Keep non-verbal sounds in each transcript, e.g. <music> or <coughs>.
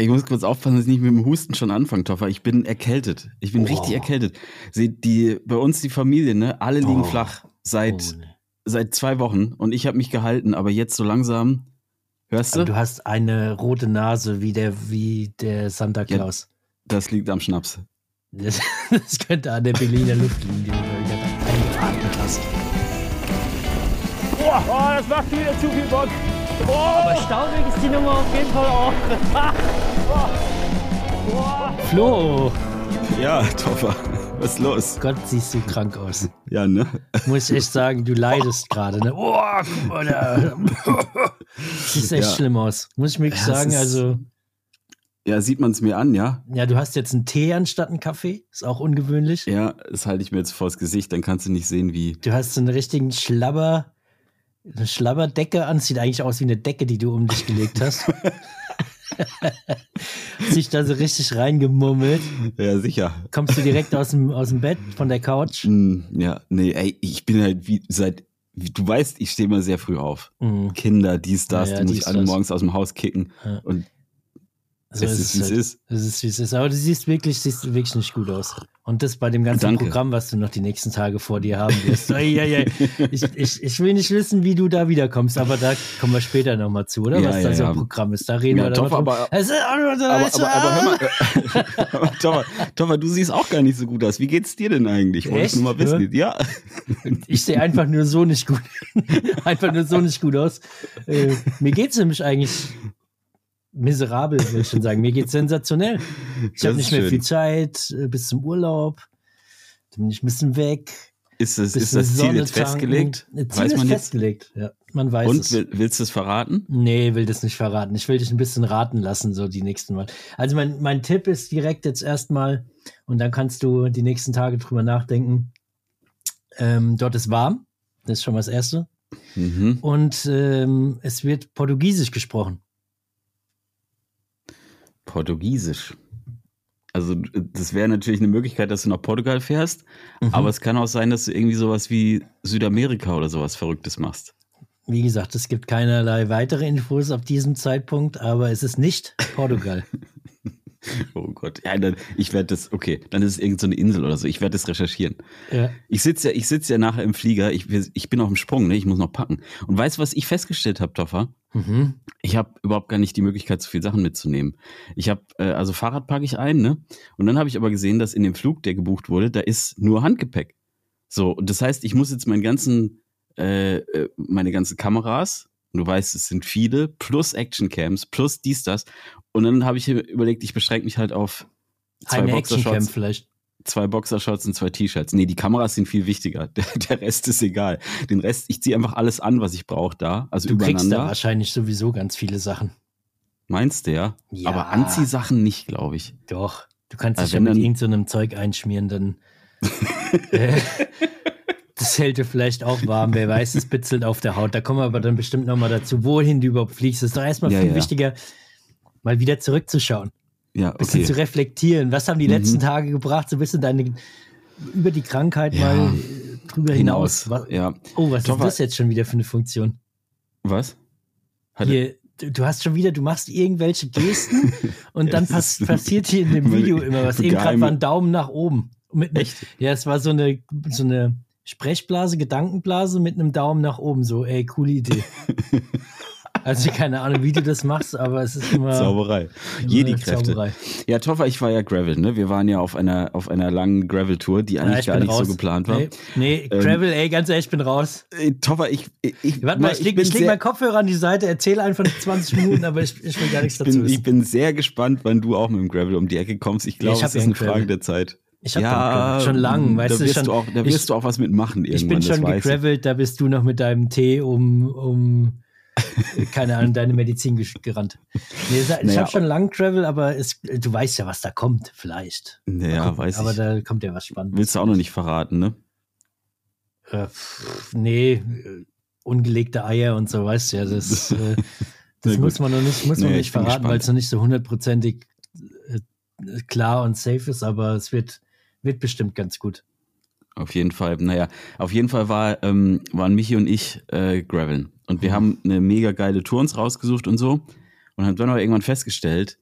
Ich muss kurz aufpassen, dass ich nicht mit dem Husten schon anfange, Toffer. Ich bin erkältet. Ich bin oh. richtig erkältet. Sie, die, bei uns die Familie, ne, alle liegen oh. flach seit, oh, seit zwei Wochen und ich habe mich gehalten, aber jetzt so langsam, hörst du? Du hast eine rote Nase wie der, wie der Santa Claus. Ja, das liegt am Schnaps. Das, <laughs> das könnte an der Berliner Luft liegen, die du eingeatmet hast. Boah, oh, das macht wieder zu viel Bock. Oh. Aber staurig ist die Nummer auf jeden Fall auch. <laughs> Flo! Ja, <laughs> Toffer. Was ist los? Gott, siehst du krank aus. Ja, ne? Muss ich echt sagen, du leidest <laughs> gerade, ne? Oh, mal da. Sieht echt ja. schlimm aus. Muss ich wirklich ja, sagen, also. Ja, sieht man es mir an, ja? Ja, du hast jetzt einen Tee anstatt einen Kaffee. Ist auch ungewöhnlich. Ja, das halte ich mir jetzt vors Gesicht, dann kannst du nicht sehen, wie. Du hast so einen richtigen Schlabber eine Schlabberdecke an. Sieht eigentlich aus wie eine Decke, die du um dich gelegt hast. <laughs> <laughs> Sich da so richtig reingemummelt. Ja, sicher. Kommst du direkt aus dem, aus dem Bett, von der Couch? Mm, ja, nee, ey, ich bin halt wie seit, wie, du weißt, ich stehe mal sehr früh auf. Mhm. Kinder, dies, das, ja, ja, die muss alle morgens aus dem Haus kicken. Ja. Und also es, ist, wie es ist. Es ist, wie es ist. Aber du siehst wirklich, siehst wirklich nicht gut aus. Und das bei dem ganzen Danke. Programm, was du noch die nächsten Tage vor dir haben wirst. <laughs> ich, ich, ich will nicht wissen, wie du da wiederkommst, aber da kommen wir später nochmal zu, oder? Ja, was da so ein Programm ist. Da reden ja, wir dann aber, aber, aber, aber hör mal, <laughs> Toffer, Toffer, du siehst auch gar nicht so gut aus. Wie geht's dir denn eigentlich? Wollte ich nur mal wissen. Ja. Ich sehe einfach nur so nicht gut. <laughs> einfach nur so nicht gut aus. Äh, mir geht's nämlich eigentlich miserabel, will ich schon sagen. Mir geht's sensationell. Ich habe nicht mehr schön. viel Zeit äh, bis zum Urlaub. Dann bin ich ein bisschen weg. Ist das, ist das Ziel jetzt festgelegt? Ziel weiß man ist festgelegt, ja. Man weiß Und es. willst du es verraten? Nee, will das nicht verraten. Ich will dich ein bisschen raten lassen, so die nächsten Mal. Also mein, mein Tipp ist direkt jetzt erstmal, und dann kannst du die nächsten Tage drüber nachdenken. Ähm, dort ist warm. Das ist schon mal das Erste. Mhm. Und ähm, es wird Portugiesisch gesprochen. Portugiesisch. Also das wäre natürlich eine Möglichkeit, dass du nach Portugal fährst, mhm. aber es kann auch sein, dass du irgendwie sowas wie Südamerika oder sowas Verrücktes machst. Wie gesagt, es gibt keinerlei weitere Infos auf diesem Zeitpunkt, aber es ist nicht Portugal. <laughs> Oh Gott. Ja, dann, ich werde das, okay, dann ist es irgendeine so Insel oder so. Ich werde das recherchieren. Ja. Ich sitze ja, ich sitze ja nachher im Flieger. Ich, ich bin auf dem Sprung, ne? Ich muss noch packen. Und weißt du, was ich festgestellt habe, Toffer? Mhm. Ich habe überhaupt gar nicht die Möglichkeit, so viele Sachen mitzunehmen. Ich habe, äh, also Fahrrad packe ich ein, ne? Und dann habe ich aber gesehen, dass in dem Flug, der gebucht wurde, da ist nur Handgepäck. So, und das heißt, ich muss jetzt meinen ganzen, äh, äh meine ganzen Kameras, du weißt, es sind viele, plus Actioncams, plus dies, das. Und dann habe ich überlegt, ich beschränke mich halt auf zwei Eine Boxershorts. vielleicht. Zwei Boxershorts und zwei T-Shirts. Nee, die Kameras sind viel wichtiger. <laughs> Der, der Rest ist egal. Den Rest, ich ziehe einfach alles an, was ich brauche da. Also du übereinander. kriegst da wahrscheinlich sowieso ganz viele Sachen. Meinst du ja? ja. Aber Anziehsachen nicht, glaube ich. Doch. Du kannst dich ja mit irgendeinem so Zeug einschmieren, dann. <laughs> äh, das hält dir vielleicht auch warm, wer weiß, es bitzelt auf der Haut. Da kommen wir aber dann bestimmt nochmal dazu, wohin du überhaupt fliegst. Das ist doch erstmal ja, viel ja. wichtiger, mal wieder zurückzuschauen. Ja, okay. bisschen zu reflektieren. Was haben die mhm. letzten Tage gebracht? So ein bisschen deine, über die Krankheit ja. mal drüber hinaus. hinaus. Ja. Oh, was Doch, ist das jetzt schon wieder für eine Funktion? Was? Hier, du, hast schon wieder, du machst irgendwelche Gesten <laughs> und dann pass, passiert hier in dem Video immer was. Eben gerade war ein Daumen nach oben. Mit, Echt? Ja, es war so eine, so eine Sprechblase, Gedankenblase mit einem Daumen nach oben. So, ey, coole Idee. <laughs> Also keine Ahnung, wie du das machst, aber es ist immer. Zauberei. Jedi-Kräfte. Ja, Toffer, ich war ja Gravel, ne? Wir waren ja auf einer, auf einer langen Gravel-Tour, die eigentlich ja, gar nicht raus. so geplant war. Nee, nee ähm, Gravel, ey, ganz ehrlich, ich bin raus. Äh, Toffer, ich. ich Warte mal, ich, leg, ich leg meinen Kopfhörer an die Seite, erzähle einfach 20 Minuten, aber ich, ich will gar nichts dazu bin, wissen. Ich bin sehr gespannt, wann du auch mit dem Gravel um die Ecke kommst. Ich glaube, es ist eine Frage der Zeit. Ich habe ja, schon lang, weißt da du, schon, du auch, da wirst ich, du auch was mitmachen irgendwann. Ich bin schon gegravelt, da bist du noch mit deinem Tee um, um <laughs> keine Ahnung, deine Medizin gerannt. Nee, ich naja, habe schon lang Travel, aber es, du weißt ja, was da kommt, vielleicht. Naja, weiß aber ich. Aber da kommt ja was Spannendes. Willst du auch noch nicht verraten, ne? Äh, pff, nee, äh, ungelegte Eier und so, weißt du ja, das, äh, <laughs> das muss man noch nicht, muss man nicht verraten, weil es noch nicht so hundertprozentig äh, klar und safe ist, aber es wird, wird bestimmt ganz gut. Auf jeden Fall, naja, auf jeden Fall war, ähm, waren Michi und ich äh, graveln. Und wir mhm. haben eine mega geile Tour uns rausgesucht und so. Und haben dann aber irgendwann festgestellt,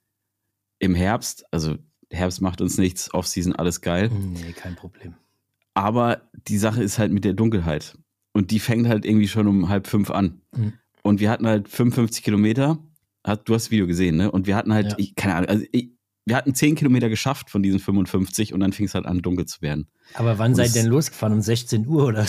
im Herbst, also Herbst macht uns nichts, Offseason alles geil. Nee, kein Problem. Aber die Sache ist halt mit der Dunkelheit. Und die fängt halt irgendwie schon um halb fünf an. Mhm. Und wir hatten halt 55 Kilometer. Du hast das Video gesehen, ne? Und wir hatten halt, ja. ich, keine Ahnung, also ich, wir hatten 10 Kilometer geschafft von diesen 55 und dann fing es halt an, dunkel zu werden. Aber wann und seid ihr denn losgefahren? Um 16 Uhr oder?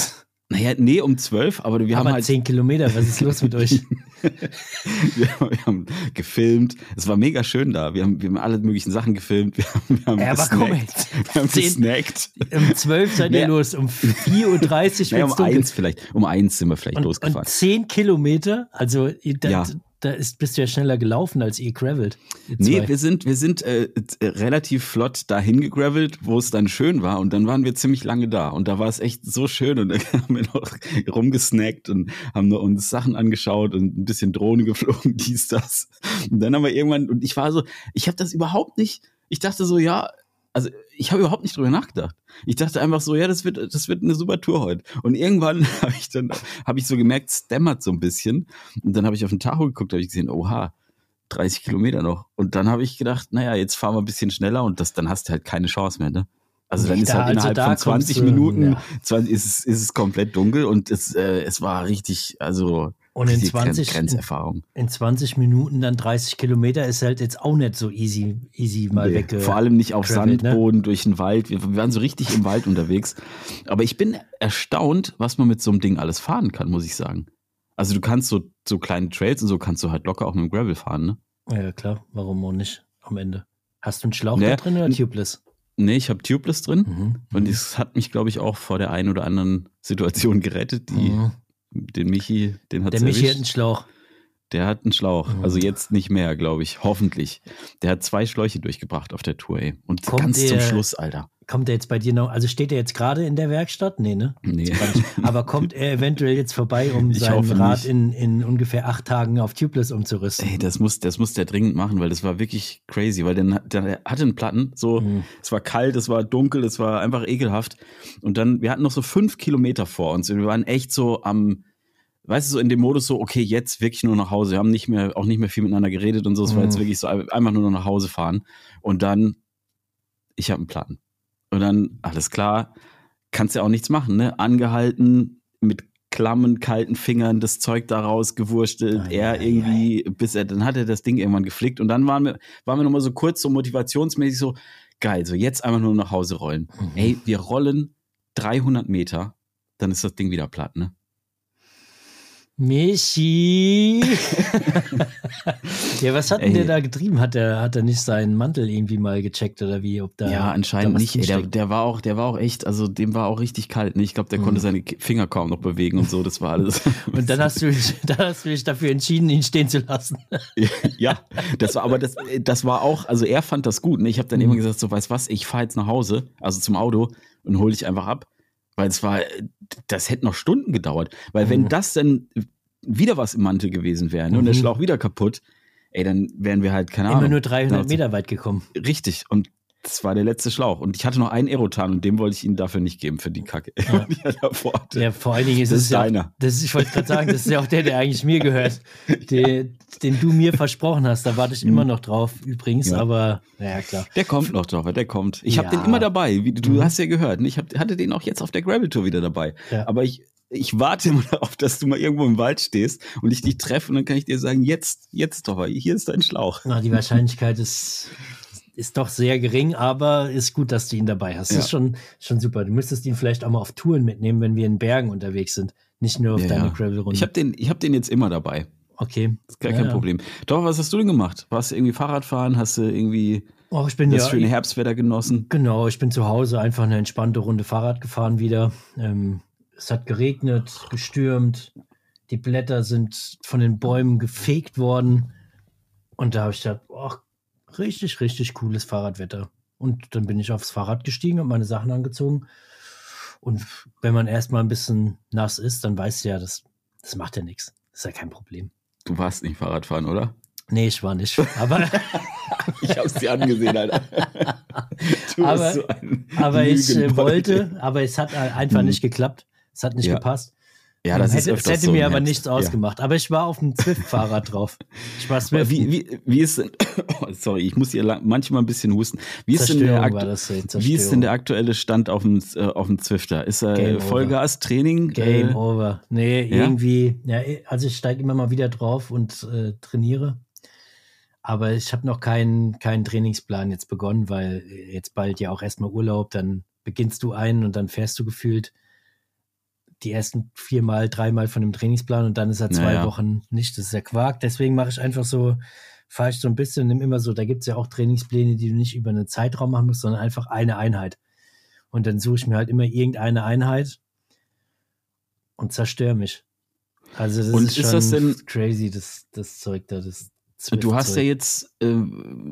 Naja, nee, um 12, aber wir aber haben halt. 10 Kilometer, was ist los mit euch? <laughs> wir, haben, wir, haben, gefilmt. Es war mega schön da. Wir haben, wir haben alle möglichen Sachen gefilmt. Wir haben, wir haben ja, aber komm jetzt. Wir haben 10, gesnackt. Um 12 seid ihr los, um 4.30 Uhr <laughs> naja, um. 1 vielleicht. Um 1 sind wir vielleicht und, losgefahren. Und 10 Kilometer, also da, ja da ist, bist du ja schneller gelaufen als ihr gravelt. Nee, wir sind, wir sind äh, relativ flott dahin gegravelt, wo es dann schön war. Und dann waren wir ziemlich lange da. Und da war es echt so schön. Und <laughs> dann haben wir noch rumgesnackt und haben uns Sachen angeschaut und ein bisschen Drohne geflogen, <laughs> dies, das. Und dann haben wir irgendwann, und ich war so, ich habe das überhaupt nicht, ich dachte so, ja, also ich habe überhaupt nicht drüber nachgedacht. Ich dachte einfach so, ja, das wird, das wird eine super Tour heute. Und irgendwann <laughs> habe ich dann, habe ich so gemerkt, es dämmert so ein bisschen. Und dann habe ich auf den Tacho geguckt, habe ich gesehen, oha, 30 Kilometer noch. Und dann habe ich gedacht, naja, jetzt fahren wir ein bisschen schneller und das, dann hast du halt keine Chance mehr, ne? Also dann ist halt also innerhalb von 20 du, Minuten ja. 20, ist, es, ist es komplett dunkel und es, äh, es war richtig, also und in 20, Grenzerfahrung. In, in 20 Minuten dann 30 Kilometer ist halt jetzt auch nicht so easy, easy mal nee, weg. Vor allem nicht auf ne? Sandboden, ne? durch den Wald. Wir, wir, waren so richtig im Wald unterwegs. Aber ich bin erstaunt, was man mit so einem Ding alles fahren kann, muss ich sagen. Also du kannst so, so kleine Trails und so kannst du halt locker auch mit dem Gravel fahren, ne? Ja, klar. Warum auch nicht am Ende? Hast du einen Schlauch nee, da drin oder Tubeless? Nee, ich habe Tubeless drin. Mhm, und es hat mich, glaube ich, auch vor der einen oder anderen Situation gerettet, die mhm den Michi, den hat Der Michi erwischt. hat einen Schlauch. Der hat einen Schlauch. Mhm. Also jetzt nicht mehr, glaube ich. Hoffentlich. Der hat zwei Schläuche durchgebracht auf der Tour, ey. Und kommt ganz der, zum Schluss, Alter. Kommt er jetzt bei dir noch, also steht er jetzt gerade in der Werkstatt? Nee, ne? Nee. Aber kommt er eventuell jetzt vorbei, um ich sein Rad in, in ungefähr acht Tagen auf Tubeless umzurüsten? Ey, das muss, das muss der dringend machen, weil das war wirklich crazy, weil der, der hatte einen Platten, so, mhm. es war kalt, es war dunkel, es war einfach ekelhaft. Und dann, wir hatten noch so fünf Kilometer vor uns und wir waren echt so am, weißt du, so in dem Modus so, okay, jetzt wirklich nur nach Hause. Wir haben nicht mehr, auch nicht mehr viel miteinander geredet und so. Es war jetzt mhm. wirklich so einfach nur noch nach Hause fahren. Und dann, ich habe einen Plan. Und dann, alles klar, kannst ja auch nichts machen, ne? Angehalten, mit klammen, kalten Fingern das Zeug da rausgewurstelt, oh, er ja, irgendwie, ja. bis er, dann hat er das Ding irgendwann geflickt und dann waren wir, waren wir nochmal so kurz, so motivationsmäßig so, geil, so jetzt einfach nur nach Hause rollen. Mhm. Ey, wir rollen 300 Meter, dann ist das Ding wieder platt, ne? Michi. <laughs> ja, was hat denn der da getrieben? Hat er hat er nicht seinen Mantel irgendwie mal gecheckt oder wie? Ob da, ja, anscheinend nicht. Ey, der, der, war auch, der war auch echt, also dem war auch richtig kalt. Ne? Ich glaube, der mhm. konnte seine Finger kaum noch bewegen und so. Das war alles. <laughs> und dann hast du, <laughs> dann hast du dich dafür entschieden, ihn stehen zu lassen. ja, das war, aber das, das war auch, also er fand das gut. Ne? Ich habe dann mhm. immer gesagt, so, weißt was, ich fahre jetzt nach Hause, also zum Auto und hole dich einfach ab. Weil es war, das hätte noch Stunden gedauert. Weil mhm. wenn das dann wieder was im Mantel gewesen wäre ne, mhm. und der mhm. Schlauch wieder kaputt, ey, dann wären wir halt, keine Ahnung. Immer nur 300 Meter weit gekommen. Richtig. Und das war der letzte Schlauch. Und ich hatte noch einen Aerotan und dem wollte ich ihn dafür nicht geben für die Kacke. Ja, <laughs> ja vor allen Dingen ist das es ist ja deiner. Auch, das ist, ich wollte gerade sagen, das ist ja auch der, der eigentlich mir gehört. <laughs> Der, den du mir versprochen hast. Da warte ich immer noch drauf, übrigens. Ja. Aber, ja, klar. Der kommt noch drauf, der kommt. Ich ja. habe den immer dabei. Wie, du mhm. hast ja gehört. Ne? Ich hab, hatte den auch jetzt auf der Gravel Tour wieder dabei. Aber ich, ich warte immer darauf, dass du mal irgendwo im Wald stehst und ich dich treffe und dann kann ich dir sagen, jetzt, jetzt doch, hier ist dein Schlauch. Na, die Wahrscheinlichkeit ist ist doch sehr gering, aber ist gut, dass du ihn dabei hast. Ja. Das ist schon, schon super. Du müsstest ihn vielleicht auch mal auf Touren mitnehmen, wenn wir in Bergen unterwegs sind. Nicht nur auf ja, deine Gravel-Runde. Ich habe den, hab den jetzt immer dabei. Okay. Das ist gar kein Problem. Doch, was hast du denn gemacht? Warst du irgendwie Fahrradfahren? Hast du irgendwie oh, ich bin das ja, schöne Herbstwetter genossen? Genau, ich bin zu Hause einfach eine entspannte Runde Fahrrad gefahren wieder. Ähm, es hat geregnet, gestürmt. Die Blätter sind von den Bäumen gefegt worden. Und da habe ich gedacht, ach, richtig, richtig cooles Fahrradwetter. Und dann bin ich aufs Fahrrad gestiegen und meine Sachen angezogen. Und wenn man erstmal ein bisschen nass ist, dann weißt du ja, das, das macht ja nichts. Das ist ja kein Problem. Du warst nicht Fahrradfahren, oder? Nee, ich war nicht. Aber <laughs> ich hab's dir angesehen, Alter. <laughs> Du aber, so aber ich äh, wollte, aber es hat einfach hm. nicht geklappt. Es hat nicht ja. gepasst. Ja, das hätte, ist hätte so mir aber nichts ausgemacht. Ja. Aber ich war auf dem Zwift-Fahrrad drauf. Ich war Swift. Wie, wie, wie ist denn, <coughs> oh, sorry, ich muss hier manchmal ein bisschen husten. Wie ist, denn der, wie ist denn der aktuelle Stand auf dem, äh, auf dem Zwifter? Ist er Game Vollgas, Training? Game äh, over. Nee, ja? irgendwie, ja, also ich steige immer mal wieder drauf und äh, trainiere. Aber ich habe noch keinen, keinen Trainingsplan jetzt begonnen, weil jetzt bald ja auch erstmal Urlaub, dann beginnst du einen und dann fährst du gefühlt die ersten viermal, dreimal von dem Trainingsplan und dann ist er zwei naja. Wochen nicht. Das ist ja Quark. Deswegen mache ich einfach so, fahre ich so ein bisschen, nimm immer so, da gibt es ja auch Trainingspläne, die du nicht über einen Zeitraum machen musst, sondern einfach eine Einheit. Und dann suche ich mir halt immer irgendeine Einheit und zerstöre mich. Also das und ist, ist das denn crazy, das, das Zeug da, das Du hast ja jetzt äh,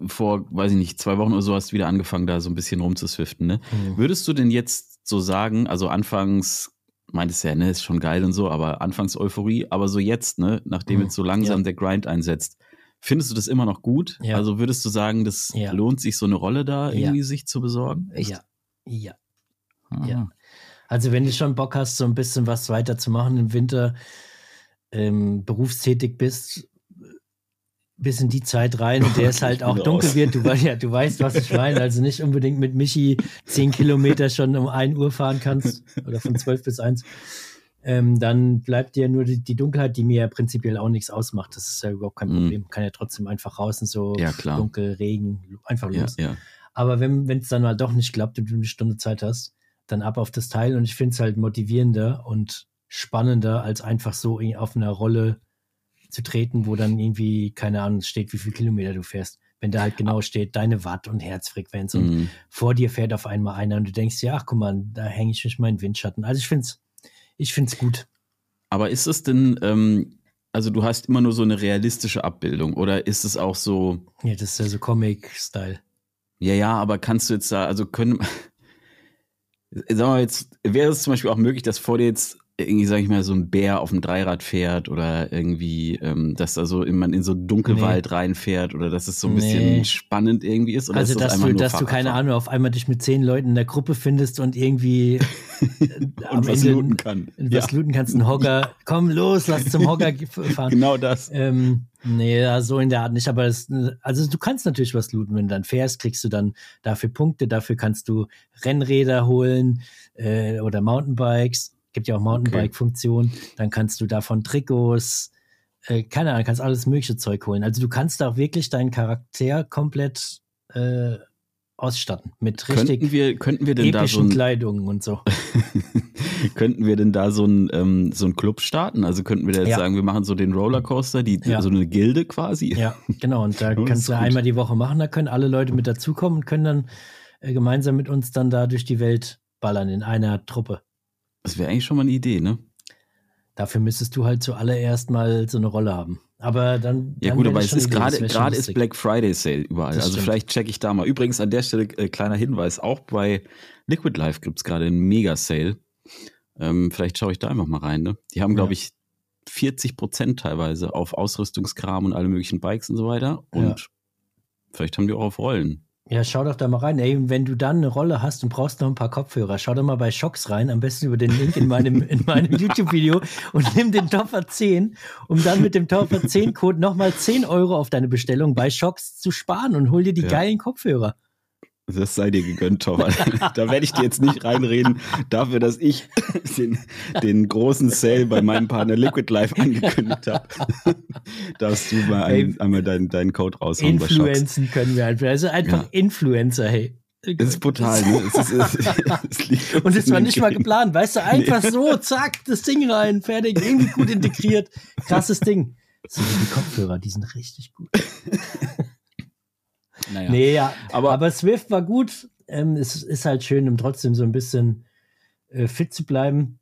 vor, weiß ich nicht, zwei Wochen oder so hast du wieder angefangen, da so ein bisschen rumzuswiften, ne? Mhm. Würdest du denn jetzt so sagen, also anfangs meintest ja, ne, ist schon geil und so, aber anfangs Euphorie, aber so jetzt, ne, nachdem mhm. jetzt so langsam ja. der Grind einsetzt, findest du das immer noch gut? Ja. Also würdest du sagen, das ja. lohnt sich, so eine Rolle da irgendwie sich zu besorgen? Echt? Ja. Ja. Ah. Ja. Also wenn du schon Bock hast, so ein bisschen was weiterzumachen im Winter, ähm, berufstätig bist, bis in die Zeit rein und der ist halt auch <laughs> dunkel wird. Du, ja, du weißt, was ich meine. Also nicht unbedingt mit Michi zehn Kilometer schon um 1 Uhr fahren kannst oder von 12 bis 1. Ähm, dann bleibt dir nur die, die, Dunkelheit, die mir ja prinzipiell auch nichts ausmacht. Das ist ja überhaupt kein mhm. Problem. Man kann ja trotzdem einfach raus und so ja, dunkel, Regen, einfach los. Ja, ja. Aber wenn es dann mal doch nicht klappt und du eine Stunde Zeit hast, dann ab auf das Teil. Und ich finde es halt motivierender und spannender, als einfach so auf einer Rolle zu treten, wo dann irgendwie, keine Ahnung, steht, wie viel Kilometer du fährst. Wenn da halt genau steht, deine Watt und Herzfrequenz und mhm. vor dir fährt auf einmal einer und du denkst, ja, ach guck mal, da hänge ich mich meinen Windschatten. Also ich finde es ich find's gut. Aber ist es denn, ähm, also du hast immer nur so eine realistische Abbildung oder ist es auch so. Ja, das ist ja so Comic-Style. Ja, ja, aber kannst du jetzt da, also können, <laughs> sagen wir jetzt, wäre es zum Beispiel auch möglich, dass vor dir jetzt irgendwie, sag ich mal, so ein Bär auf dem Dreirad fährt oder irgendwie, ähm, dass da so man in so Dunkelwald nee. reinfährt oder dass es so ein bisschen nee. spannend irgendwie ist? Oder also, ist das dass, du, dass du, keine Ahnung, auf einmal dich mit zehn Leuten in der Gruppe findest und irgendwie <laughs> und was Ende, looten kann. Was ja. looten kannst, ein Hocker. <laughs> Komm los, lass zum Hocker fahren. genau das. Ähm, nee, so in der Art nicht, aber das, also du kannst natürlich was looten, wenn du dann fährst, kriegst du dann dafür Punkte, dafür kannst du Rennräder holen äh, oder Mountainbikes Gibt ja auch Mountainbike-Funktion. Okay. Dann kannst du davon Trikots, äh, keine Ahnung, kannst alles mögliche Zeug holen. Also du kannst da auch wirklich deinen Charakter komplett äh, ausstatten mit richtig könnten wir, könnten wir denn da so ein, Kleidungen und so. <laughs> könnten wir denn da so ein ähm, so ein Club starten? Also könnten wir da jetzt ja. sagen, wir machen so den Rollercoaster, die ja. so eine Gilde quasi. Ja, genau. Und da <laughs> kannst du gut. einmal die Woche machen. Da können alle Leute mit dazukommen und können dann äh, gemeinsam mit uns dann da durch die Welt ballern in einer Truppe. Das wäre eigentlich schon mal eine Idee, ne? Dafür müsstest du halt zuallererst mal so eine Rolle haben. Aber dann. Ja, dann gut, aber es ist gerade, gerade ist Black Friday Sale überall. Das also stimmt. vielleicht checke ich da mal. Übrigens an der Stelle äh, kleiner Hinweis: Auch bei Liquid Life gibt es gerade einen Mega-Sale. Ähm, vielleicht schaue ich da einfach mal rein. Ne? Die haben, glaube ja. ich, 40 Prozent teilweise auf Ausrüstungskram und alle möglichen Bikes und so weiter. Und ja. vielleicht haben die auch auf Rollen. Ja, schau doch da mal rein. Ey, wenn du dann eine Rolle hast und brauchst noch ein paar Kopfhörer, schau doch mal bei Shocks rein, am besten über den Link in meinem, <laughs> in meinem YouTube-Video und nimm den Topper 10, um dann mit dem Topper 10-Code nochmal 10 Euro auf deine Bestellung bei Shocks zu sparen und hol dir die ja. geilen Kopfhörer. Das sei dir gegönnt, Torwart. <laughs> da werde ich dir jetzt nicht reinreden, dafür, dass ich den, den großen Sale bei meinem Partner Liquid Life angekündigt habe. <laughs> Darfst du mal ein, einmal deinen, deinen Code raushauen. Influenzen können wir einfach. Also einfach ja. Influencer, hey. Das ist brutal, ne? Es ist, es, <laughs> es und das war nicht mal geplant, weißt du, einfach nee. so, zack, das Ding rein, fertig, irgendwie gut integriert. Krasses Ding. So die Kopfhörer, die sind richtig gut. Naja. Nee, ja. Aber, aber Swift war gut. Ähm, es ist halt schön, um trotzdem so ein bisschen äh, fit zu bleiben.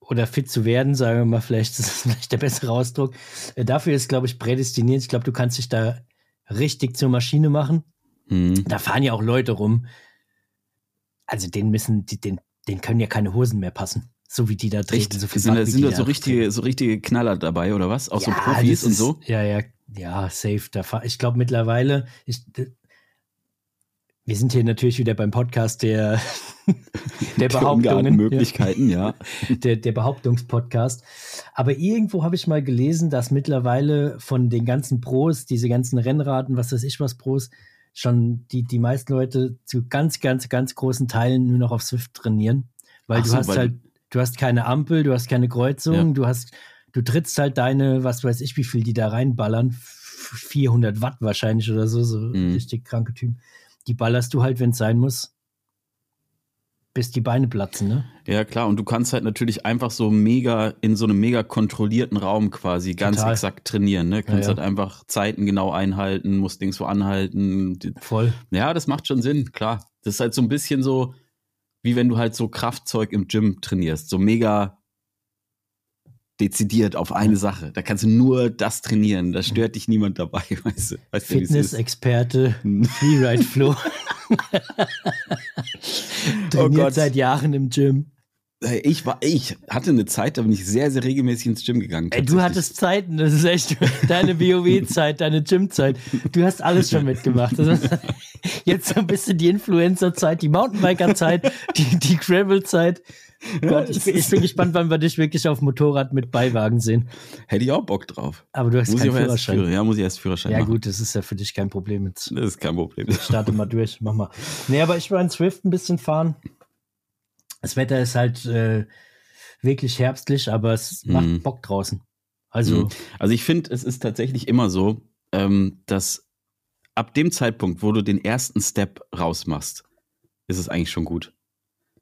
Oder fit zu werden, sagen wir mal, vielleicht ist das <laughs> vielleicht der bessere Ausdruck. Äh, dafür ist, glaube ich, prädestiniert. Ich glaube, du kannst dich da richtig zur Maschine machen. Mhm. Da fahren ja auch Leute rum. Also den müssen, die, den, den können ja keine Hosen mehr passen so wie die da treten. So viel sind da, sind da so richtige, so richtige Knaller dabei oder was? Auch ja, so Profis und so? Ja, ja, ja, safe. Da ich glaube mittlerweile, ich, Wir sind hier natürlich wieder beim Podcast der, <laughs> der <laughs> Behauptungen. Möglichkeiten, ja. <laughs> Der, der Behauptungspodcast. Aber irgendwo habe ich mal gelesen, dass mittlerweile von den ganzen Pros, diese ganzen Rennraten, was weiß ich was Pros, schon die, die meisten Leute zu ganz, ganz, ganz großen Teilen nur noch auf Swift trainieren. Weil Ach du so, hast weil halt, du hast keine Ampel, du hast keine Kreuzung, ja. du hast, du trittst halt deine, was weiß ich, wie viel die da reinballern, 400 Watt wahrscheinlich oder so, so mhm. richtig kranke Typen. Die ballerst du halt, wenn es sein muss, bis die Beine platzen, ne? Ja, klar. Und du kannst halt natürlich einfach so mega in so einem mega kontrollierten Raum quasi ganz Total. exakt trainieren, ne? Kannst ja, ja. halt einfach Zeiten genau einhalten, musst Dings so anhalten. Voll. Ja, das macht schon Sinn, klar. Das ist halt so ein bisschen so, wie wenn du halt so Kraftzeug im Gym trainierst. So mega dezidiert auf eine Sache. Da kannst du nur das trainieren. Da stört dich niemand dabei, <laughs> weißt du. Weißt Fitness-Experte, <laughs> Freeride Flo. <laughs> Trainiert oh seit Jahren im Gym. Ich war, ich hatte eine Zeit, da bin ich sehr, sehr regelmäßig ins Gym gegangen. Ey, du hattest Zeiten, das ist echt deine WoW-Zeit, deine Gym-Zeit. Du hast alles schon mitgemacht. jetzt so ein bisschen die Influencer-Zeit, die Mountainbiker-Zeit, die, die Gravel-Zeit. Gott, ich, bin, ich bin gespannt, wann wir dich wirklich auf Motorrad mit Beiwagen sehen. Hätte ich auch Bock drauf. Aber du hast muss keinen Führerschein. ja, muss ich erst Führerschein ja, machen. Ja gut, das ist ja für dich kein Problem. Jetzt. Das ist kein Problem. Starte mal durch, mach mal. Nee, aber ich war in Swift ein bisschen fahren. Das Wetter ist halt äh, wirklich herbstlich, aber es mhm. macht Bock draußen. Also, mhm. also ich finde, es ist tatsächlich immer so, ähm, dass ab dem Zeitpunkt, wo du den ersten Step rausmachst, ist es eigentlich schon gut.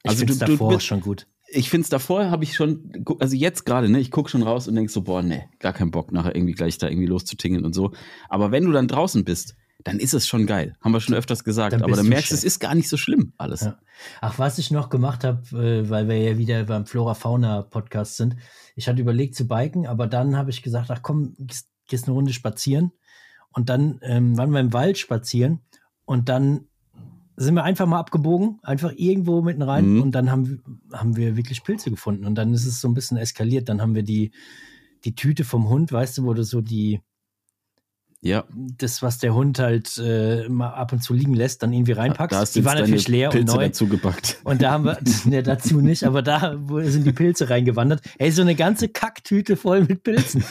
Also ich finde es davor du, schon gut. Ich finde es davor, habe ich schon, also jetzt gerade, ne, ich gucke schon raus und denk so, boah, ne, gar keinen Bock, nachher irgendwie gleich da irgendwie loszutingeln und so. Aber wenn du dann draußen bist, dann ist es schon geil. Haben wir schon öfters gesagt. Dann aber dann merkst du, es ist gar nicht so schlimm alles. Ja. Ach, was ich noch gemacht habe, äh, weil wir ja wieder beim Flora-Fauna-Podcast sind. Ich hatte überlegt zu biken, aber dann habe ich gesagt, ach komm, gehst, gehst eine Runde spazieren. Und dann ähm, waren wir im Wald spazieren und dann sind wir einfach mal abgebogen, einfach irgendwo mitten rein mhm. und dann haben, haben wir wirklich Pilze gefunden. Und dann ist es so ein bisschen eskaliert. Dann haben wir die, die Tüte vom Hund, weißt du, wo du so die, ja. Das, was der Hund halt äh, mal ab und zu liegen lässt, dann irgendwie reinpackst. Da die war natürlich leer Pilze und neu. dazu gepackt. Und da haben wir, <laughs> ne, dazu nicht, aber da sind die Pilze reingewandert. Ey, so eine ganze Kacktüte voll mit Pilzen.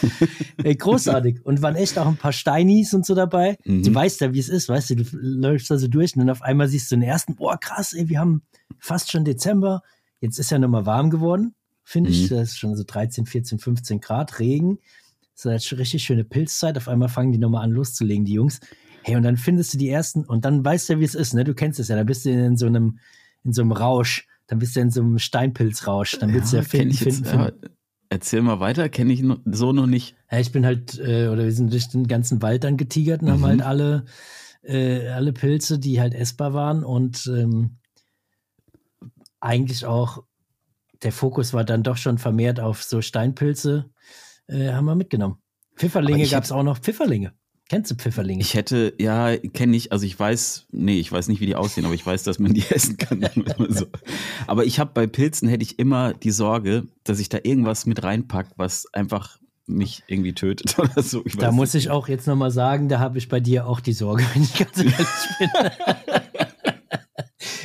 Ey, großartig. Und waren echt auch ein paar Steinis und so dabei. Mhm. Du weißt ja, wie es ist, weißt du, du läufst da so durch und dann auf einmal siehst du den ersten, boah, krass, ey, wir haben fast schon Dezember. Jetzt ist ja nochmal warm geworden, finde ich. Mhm. Das ist schon so 13, 14, 15 Grad, Regen. So eine richtig schöne Pilzzeit. Auf einmal fangen die nochmal an loszulegen, die Jungs. Hey, und dann findest du die ersten und dann weißt du, wie es ist, ne? Du kennst es ja, da bist du in so einem, in so einem Rausch, dann bist du in so einem Steinpilzrausch, dann willst ja, du ja finden, finden, jetzt, finden. Ja, erzähl mal weiter, kenne ich so noch nicht. Ja, ich bin halt, äh, oder wir sind durch den ganzen Wald dann getigert und mhm. haben halt alle, äh, alle Pilze, die halt essbar waren und ähm, eigentlich auch der Fokus war dann doch schon vermehrt auf so Steinpilze äh, haben wir mitgenommen. Pfifferlinge gab es auch noch. Pfifferlinge. Kennst du Pfifferlinge? Ich hätte, ja, kenne ich, also ich weiß, nee, ich weiß nicht, wie die aussehen, aber ich weiß, dass man die <laughs> essen kann. so. Aber ich habe bei Pilzen hätte ich immer die Sorge, dass ich da irgendwas mit reinpack, was einfach mich irgendwie tötet <laughs> oder so. Ich da muss ich auch jetzt nochmal sagen, da habe ich bei dir auch die Sorge, <laughs> wenn ich ganz ehrlich bin.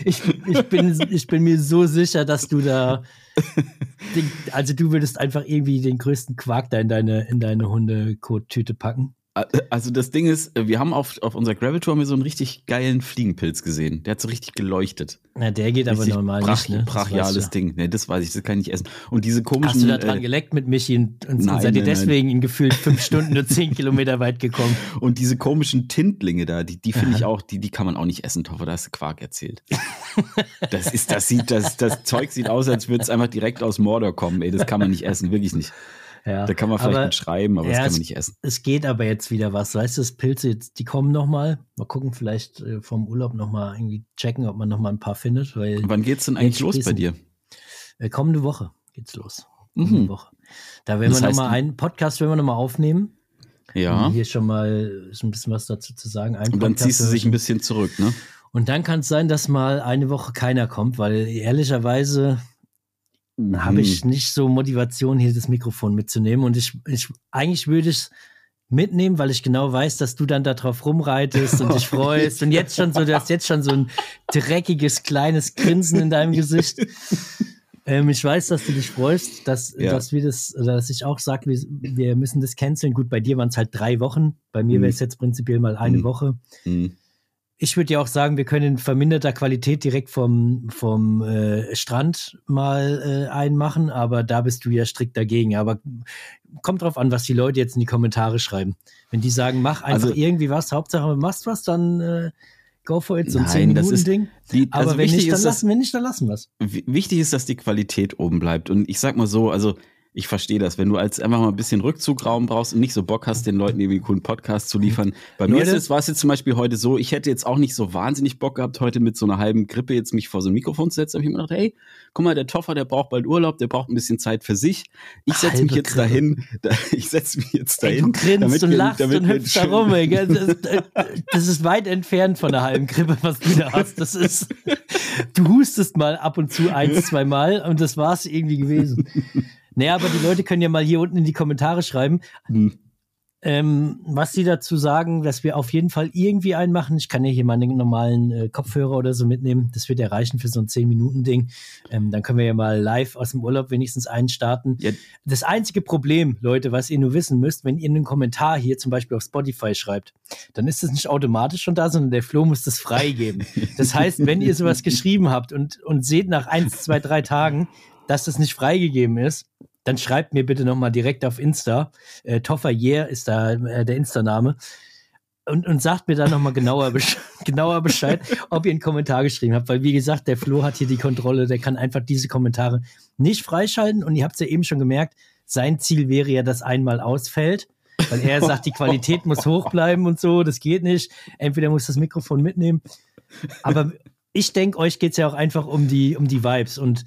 ich, ich, bin, ich bin mir so sicher, dass du da. <laughs> Also, du würdest einfach irgendwie den größten Quark da in deine, in deine Hundekot-Tüte packen. Also das Ding ist, wir haben auf, auf unserer Gravel-Tour so einen richtig geilen Fliegenpilz gesehen. Der hat so richtig geleuchtet. Na, der geht richtig aber normal brach, nicht, ne? Brachiales Ding. Nee, das weiß ich, das kann ich nicht essen. Und diese komischen... Hast du da dran äh, geleckt mit Michi und, und nein, seid ihr deswegen nein. in gefühlt fünf <laughs> Stunden nur zehn Kilometer weit gekommen? Und diese komischen Tintlinge da, die, die finde ich auch, die, die kann man auch nicht essen, Toffer, da hast du Quark erzählt. das ist, das sieht, das, das Zeug sieht aus, als würde es einfach direkt aus Mordor kommen. Ey, das kann man nicht essen, wirklich nicht. Ja, da kann man vielleicht aber, mit schreiben, aber ja, das kann man nicht essen. Es geht aber jetzt wieder was. Weißt du, das Pilze jetzt, die kommen nochmal. Mal gucken, vielleicht äh, vom Urlaub nochmal irgendwie checken, ob man nochmal ein paar findet. Weil wann geht's denn eigentlich los bei dir? Äh, kommende Woche geht's los. Mhm. Woche. Da werden das wir nochmal einen Podcast werden wir nochmal aufnehmen. Ja. Um hier schon mal so ein bisschen was dazu zu sagen. Ein Und dann Podcast ziehst du sich ein bisschen zurück, ne? Und dann kann es sein, dass mal eine Woche keiner kommt, weil ehrlicherweise habe ich nicht so Motivation, hier das Mikrofon mitzunehmen. Und ich, ich eigentlich würde ich es mitnehmen, weil ich genau weiß, dass du dann da drauf rumreitest und dich <laughs> freust und jetzt schon so, du hast jetzt schon so ein dreckiges kleines Grinsen in deinem Gesicht. Ähm, ich weiß, dass du dich freust, dass, ja. dass wir das, dass ich auch sage, wir, wir müssen das canceln. Gut, bei dir waren es halt drei Wochen, bei mir mhm. wäre es jetzt prinzipiell mal eine mhm. Woche. Mhm ich würde ja auch sagen, wir können in verminderter Qualität direkt vom, vom äh, Strand mal äh, einmachen, aber da bist du ja strikt dagegen. Aber kommt drauf an, was die Leute jetzt in die Kommentare schreiben. Wenn die sagen, mach einfach also, irgendwie was, Hauptsache du machst was, dann äh, go for it, so ein 10-Minuten-Ding. Aber also wenn, nicht, dann lassen, wenn nicht, dann lassen wir es. Wichtig ist, dass die Qualität oben bleibt. Und ich sag mal so, also ich verstehe das, wenn du als einfach mal ein bisschen Rückzugraum brauchst und nicht so Bock hast, den Leuten irgendwie einen coolen Podcast zu liefern. Bei mir ist es, war es jetzt zum Beispiel heute so, ich hätte jetzt auch nicht so wahnsinnig Bock gehabt, heute mit so einer halben Grippe jetzt mich vor so ein Mikrofon zu setzen. Da habe ich mir gedacht, hey, guck mal, der Toffer, der braucht bald Urlaub, der braucht ein bisschen Zeit für sich. Ich setze mich jetzt Grippe. dahin, da, <laughs> ich setze mich jetzt dahin. Ey, du grinst und wir, lachst und hüpfst da rum. Ey. Das, <laughs> das ist weit entfernt von der halben Grippe, was du da hast. Das ist, du hustest mal ab und zu eins, <laughs> zwei Mal und das war es irgendwie gewesen. Naja, aber die Leute können ja mal hier unten in die Kommentare schreiben, hm. ähm, was sie dazu sagen, dass wir auf jeden Fall irgendwie einen machen. Ich kann ja hier mal einen normalen äh, Kopfhörer oder so mitnehmen. Das wird ja reichen für so ein 10-Minuten-Ding. Ähm, dann können wir ja mal live aus dem Urlaub wenigstens einen starten. Ja. Das einzige Problem, Leute, was ihr nur wissen müsst, wenn ihr einen Kommentar hier zum Beispiel auf Spotify schreibt, dann ist das nicht automatisch schon da, sondern der Flo muss das freigeben. Das heißt, wenn ihr sowas <laughs> geschrieben habt und, und seht nach eins, zwei, drei Tagen, dass das nicht freigegeben ist, dann schreibt mir bitte nochmal direkt auf Insta. Äh, Toffer Yeah ist da äh, der Insta-Name. Und, und sagt mir dann nochmal genauer, besch <laughs> genauer Bescheid, ob ihr einen Kommentar geschrieben habt. Weil, wie gesagt, der Flo hat hier die Kontrolle, der kann einfach diese Kommentare nicht freischalten. Und ihr habt es ja eben schon gemerkt, sein Ziel wäre ja, dass einmal ausfällt. Weil er sagt, die Qualität muss hoch bleiben und so, das geht nicht. Entweder muss das Mikrofon mitnehmen. Aber ich denke, euch geht es ja auch einfach um die, um die Vibes. Und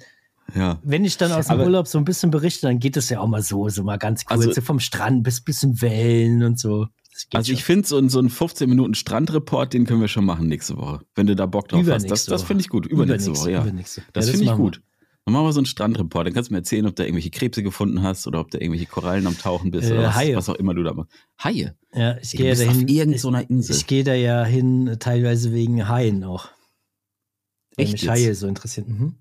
ja. Wenn ich dann aus dem Aber, Urlaub so ein bisschen berichte, dann geht es ja auch mal so, so mal ganz kurz, also, vom Strand bis bisschen Wellen und so. Also ich finde so, so einen 15 Minuten Strandreport, den können wir schon machen nächste Woche, wenn du da Bock drauf hast. Das, das finde ich gut. Übernächste, Übernächste Woche, ja. Übernächste. Das, ja, das finde ich gut. Dann machen wir so einen Strandreport. Dann kannst du mir erzählen, ob du irgendwelche Krebse gefunden hast oder ob du irgendwelche Korallen am Tauchen bist äh, oder was, was, auch immer du da machst. Haie? Ja, ich gehe ja dahin. Auf irgendeiner Insel. Ich, ich gehe da ja hin, teilweise wegen Haien auch. Echt? Mich Haie so interessieren. Mhm.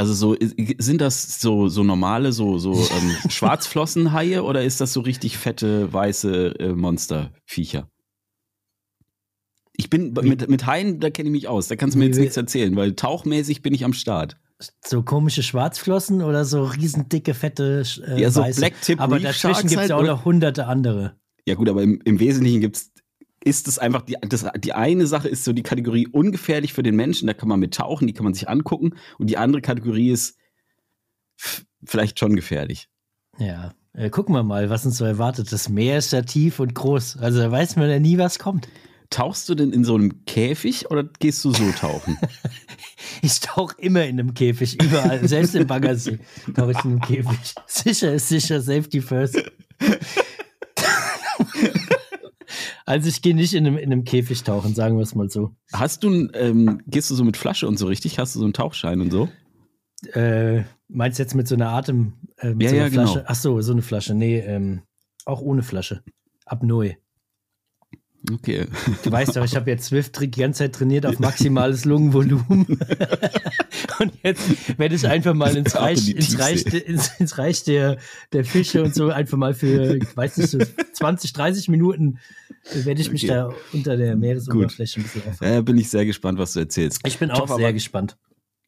Also so sind das so so normale so so <laughs> ähm, Schwarzflossenhaie oder ist das so richtig fette weiße äh, Monsterviecher? Ich bin mit mit Haien, da kenne ich mich aus. Da kannst du mir jetzt nichts erzählen, weil tauchmäßig bin ich am Start. So komische Schwarzflossen oder so riesendicke fette äh, Ja, so weiße. Black Tip Aber dazwischen gibt es ja auch noch hunderte andere. Ja gut, aber im, im Wesentlichen gibt es ist es einfach, die, das, die eine Sache ist so die Kategorie ungefährlich für den Menschen, da kann man mit tauchen, die kann man sich angucken. Und die andere Kategorie ist vielleicht schon gefährlich. Ja, äh, gucken wir mal, was uns so erwartet. Das Meer ist ja tief und groß, also da weiß man ja nie, was kommt. Tauchst du denn in so einem Käfig oder gehst du so <laughs> tauchen? ich tauche immer in einem Käfig, überall, selbst im Baggersee tauche ich in einem Käfig. Sicher ist sicher, Safety first. <laughs> Also ich gehe nicht in einem, in einem Käfig tauchen, sagen wir es mal so. Hast du, ähm, gehst du so mit Flasche und so richtig? Hast du so einen Tauchschein und so? Äh, meinst du jetzt mit so einer Atem, äh, mit ja, so einer ja, Flasche? Genau. Ach so, so eine Flasche. Nee, ähm, auch ohne Flasche. Ab neu. Okay. Du weißt doch, ich habe jetzt Swift die ganze Zeit trainiert auf maximales Lungenvolumen. <laughs> und jetzt werde ich einfach mal ins Reich, ins Reich, ins, ins Reich der, der Fische und so einfach mal für, ich weiß nicht, so 20, 30 Minuten werde ich mich okay. da unter der Meeresoberfläche Gut. ein bisschen aufhalten. Ja, bin ich sehr gespannt, was du erzählst. Ich bin auch Top, sehr gespannt.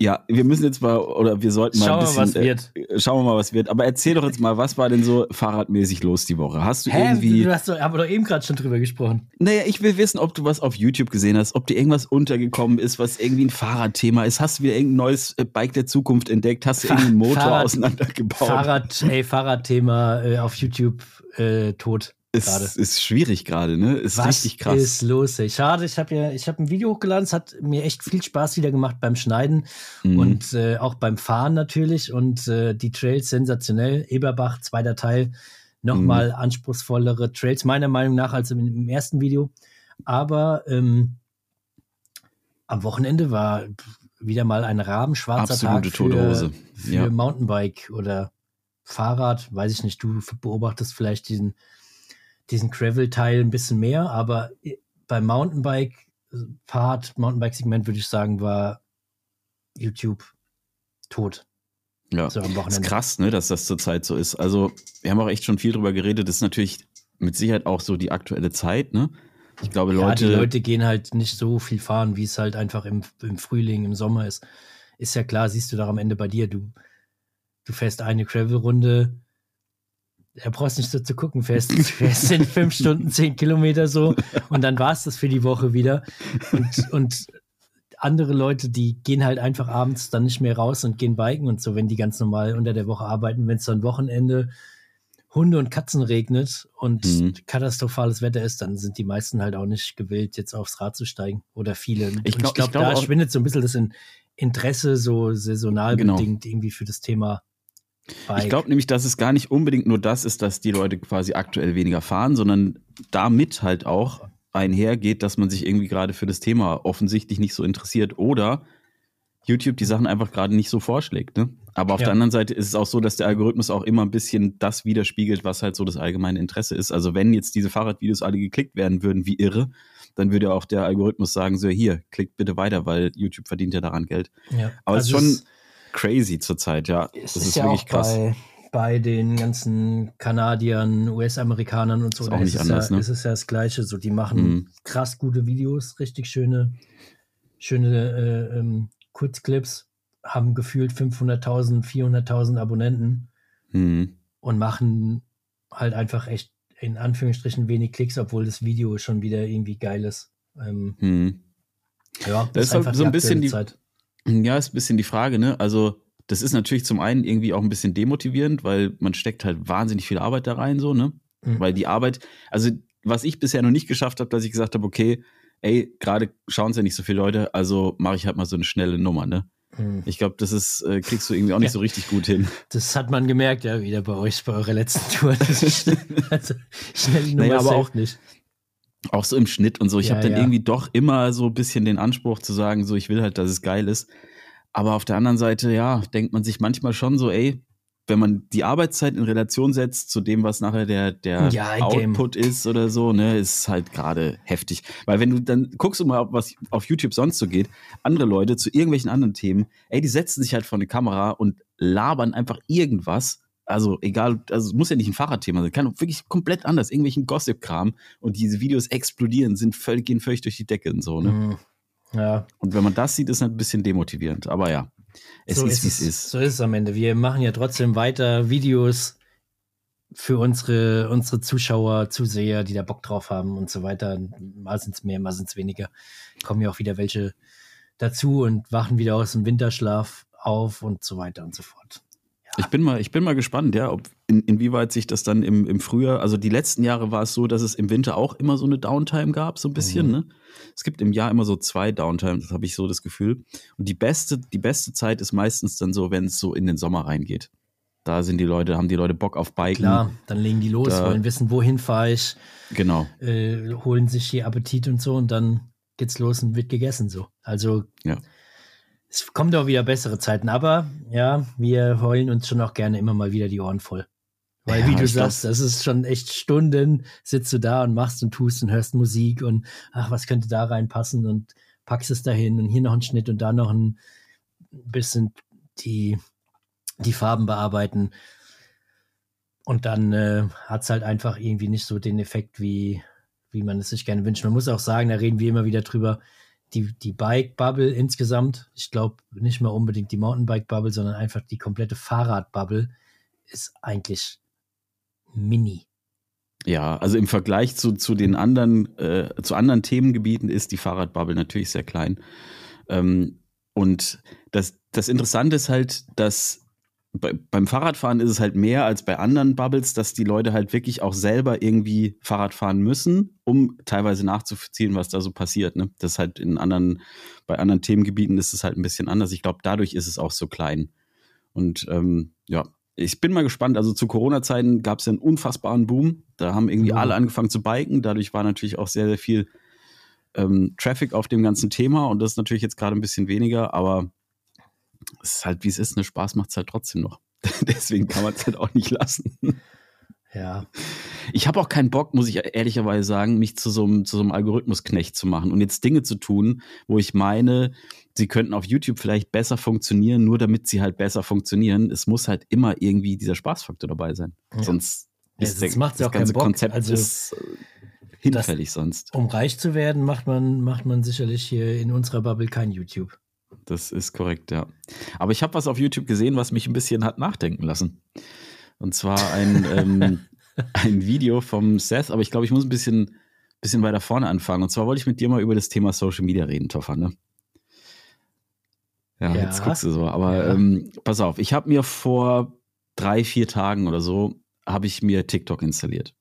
Ja, wir müssen jetzt mal, oder wir sollten mal schauen ein bisschen. Mal, was wird. Äh, schauen wir mal, was wird. Aber erzähl doch jetzt mal, was war denn so fahrradmäßig los die Woche? Hast du Hä? irgendwie. Du hast doch, haben wir doch eben gerade schon drüber gesprochen. Naja, ich will wissen, ob du was auf YouTube gesehen hast, ob dir irgendwas untergekommen ist, was irgendwie ein Fahrradthema ist. Hast du wieder irgendein neues äh, Bike der Zukunft entdeckt? Hast du Fa irgendeinen Motor Fahrrad, auseinandergebaut? Fahrrad, ey, Fahrradthema äh, auf YouTube äh, tot. Es grade. ist schwierig gerade, ne? Ist Was richtig krass. Was ist los? Ey? Schade, ich habe ja, ich habe ein Video hochgeladen, es hat mir echt viel Spaß wieder gemacht beim Schneiden mhm. und äh, auch beim Fahren natürlich und äh, die Trails sensationell. Eberbach, zweiter Teil, nochmal mhm. anspruchsvollere Trails, meiner Meinung nach, als im, im ersten Video. Aber ähm, am Wochenende war wieder mal ein rabenschwarzer Absolute Tag für, für ja. Mountainbike oder Fahrrad, weiß ich nicht, du beobachtest vielleicht diesen, diesen Gravel-Teil ein bisschen mehr, aber beim Mountainbike-Part, Mountainbike-Segment würde ich sagen, war YouTube tot. Ja, so ist krass, ne, dass das zurzeit so ist. Also, wir haben auch echt schon viel drüber geredet. Das ist natürlich mit Sicherheit auch so die aktuelle Zeit, ne? Ich glaube, Leute. Ja, die Leute gehen halt nicht so viel fahren, wie es halt einfach im, im Frühling, im Sommer ist. Ist ja klar, siehst du doch am Ende bei dir. Du, du fährst eine Gravel-Runde, da brauchst nicht so zu gucken, fährst, fährst in fünf <laughs> Stunden zehn Kilometer so und dann war es das für die Woche wieder. Und, und andere Leute, die gehen halt einfach abends dann nicht mehr raus und gehen biken und so, wenn die ganz normal unter der Woche arbeiten. Wenn es dann Wochenende Hunde und Katzen regnet und mhm. katastrophales Wetter ist, dann sind die meisten halt auch nicht gewillt, jetzt aufs Rad zu steigen. Oder viele. Ich glaube, glaub, glaub, da schwindet so ein bisschen das Interesse so saisonal genau. bedingt irgendwie für das Thema. Bike. Ich glaube nämlich, dass es gar nicht unbedingt nur das ist, dass die Leute quasi aktuell weniger fahren, sondern damit halt auch einhergeht, dass man sich irgendwie gerade für das Thema offensichtlich nicht so interessiert oder YouTube die Sachen einfach gerade nicht so vorschlägt. Ne? Aber auf ja. der anderen Seite ist es auch so, dass der Algorithmus auch immer ein bisschen das widerspiegelt, was halt so das allgemeine Interesse ist. Also wenn jetzt diese Fahrradvideos alle geklickt werden würden wie irre, dann würde auch der Algorithmus sagen, so hier, klickt bitte weiter, weil YouTube verdient ja daran Geld. Ja. Aber also es ist schon crazy zurzeit, ja. Es das ist, ist ja wirklich krass. Bei, bei den ganzen Kanadiern, US-Amerikanern und so, ist auch nicht anders, ja, ne? ist es ja das Gleiche. So, die machen mhm. krass gute Videos, richtig schöne, schöne äh, ähm, Kurzclips, haben gefühlt 500.000, 400.000 Abonnenten mhm. und machen halt einfach echt in Anführungsstrichen wenig Klicks, obwohl das Video schon wieder irgendwie geil ist. Ähm, mhm. Ja, das, das ist, halt so ein bisschen die Zeit. Ja, ist ein bisschen die Frage, ne? Also, das ist natürlich zum einen irgendwie auch ein bisschen demotivierend, weil man steckt halt wahnsinnig viel Arbeit da rein, so, ne? Mhm. Weil die Arbeit, also was ich bisher noch nicht geschafft habe, dass ich gesagt habe, okay, ey, gerade schauen es ja nicht so viele Leute, also mache ich halt mal so eine schnelle Nummer, ne? Mhm. Ich glaube, das ist, äh, kriegst du irgendwie auch nicht ja. so richtig gut hin. Das hat man gemerkt, ja, wieder bei euch, bei eurer letzten Tour. <laughs> also schnell Nummer naja, aber auch nicht. Auch so im Schnitt und so. Ich ja, habe dann ja. irgendwie doch immer so ein bisschen den Anspruch zu sagen, so ich will halt, dass es geil ist. Aber auf der anderen Seite, ja, denkt man sich manchmal schon so, ey, wenn man die Arbeitszeit in Relation setzt zu dem, was nachher der, der ja, Output game. ist oder so, ne, ist halt gerade heftig. Weil wenn du dann guckst du mal, was auf YouTube sonst so geht, andere Leute zu irgendwelchen anderen Themen, ey, die setzen sich halt vor eine Kamera und labern einfach irgendwas. Also egal, also es muss ja nicht ein Fahrradthema sein, kann wirklich komplett anders, irgendwelchen Gossip-Kram und diese Videos explodieren, sind völlig, gehen völlig durch die Decke und so, ne? Mhm. Ja. Und wenn man das sieht, ist es halt ein bisschen demotivierend. Aber ja, es so ist, wie es ist. So ist es am Ende. Wir machen ja trotzdem weiter Videos für unsere, unsere Zuschauer, Zuseher, die da Bock drauf haben und so weiter. Mal sind es mehr, mal sind es weniger. Kommen ja auch wieder welche dazu und wachen wieder aus dem Winterschlaf auf und so weiter und so fort. Ich bin mal, ich bin mal gespannt, ja, ob in, inwieweit sich das dann im, im Frühjahr, also die letzten Jahre war es so, dass es im Winter auch immer so eine Downtime gab, so ein bisschen, mhm. ne? Es gibt im Jahr immer so zwei Downtimes, das habe ich so das Gefühl. Und die beste, die beste Zeit ist meistens dann so, wenn es so in den Sommer reingeht. Da sind die Leute, haben die Leute Bock auf Biken. Klar, dann legen die los, da, wollen wissen, wohin fahre ich. Genau. Äh, holen sich die Appetit und so und dann geht's los und wird gegessen so. Also ja es kommt auch wieder bessere Zeiten, aber ja, wir heulen uns schon auch gerne immer mal wieder die Ohren voll. Weil, ja, wie du sagst, das ist schon echt Stunden, sitzt du da und machst und tust und hörst Musik und ach, was könnte da reinpassen und packst es dahin und hier noch ein Schnitt und da noch ein bisschen die, die Farben bearbeiten. Und dann äh, hat es halt einfach irgendwie nicht so den Effekt, wie, wie man es sich gerne wünscht. Man muss auch sagen, da reden wir immer wieder drüber, die, die Bike-Bubble insgesamt, ich glaube nicht mehr unbedingt die Mountainbike-Bubble, sondern einfach die komplette Fahrrad-Bubble ist eigentlich mini. Ja, also im Vergleich zu, zu den anderen, äh, zu anderen Themengebieten ist die Fahrradbubble natürlich sehr klein. Ähm, und das, das Interessante ist halt, dass bei, beim Fahrradfahren ist es halt mehr als bei anderen Bubbles, dass die Leute halt wirklich auch selber irgendwie Fahrrad fahren müssen, um teilweise nachzuvollziehen, was da so passiert. Ne? Das ist halt in anderen, bei anderen Themengebieten ist es halt ein bisschen anders. Ich glaube, dadurch ist es auch so klein. Und ähm, ja, ich bin mal gespannt. Also zu Corona-Zeiten gab es ja einen unfassbaren Boom. Da haben irgendwie mhm. alle angefangen zu biken. Dadurch war natürlich auch sehr, sehr viel ähm, Traffic auf dem ganzen Thema. Und das ist natürlich jetzt gerade ein bisschen weniger, aber es ist halt, wie es ist, ne? Spaß macht es halt trotzdem noch. <laughs> Deswegen kann man es halt auch nicht lassen. Ja. Ich habe auch keinen Bock, muss ich ehrlicherweise sagen, mich zu so, einem, zu so einem Algorithmusknecht zu machen und jetzt Dinge zu tun, wo ich meine, sie könnten auf YouTube vielleicht besser funktionieren, nur damit sie halt besser funktionieren. Es muss halt immer irgendwie dieser Spaßfaktor dabei sein. Ja. Sonst ja, ist das, macht das ganze Konzept also, ist äh, hinfällig das, sonst. Um reich zu werden, macht man, macht man sicherlich hier in unserer Bubble kein YouTube. Das ist korrekt, ja. Aber ich habe was auf YouTube gesehen, was mich ein bisschen hat nachdenken lassen. Und zwar ein, <laughs> ähm, ein Video vom Seth, aber ich glaube, ich muss ein bisschen, bisschen weiter vorne anfangen. Und zwar wollte ich mit dir mal über das Thema Social Media reden, Toffer, ne? Ja, ja. jetzt guckst du so. Aber ja. ähm, pass auf, ich habe mir vor drei, vier Tagen oder so, habe ich mir TikTok installiert.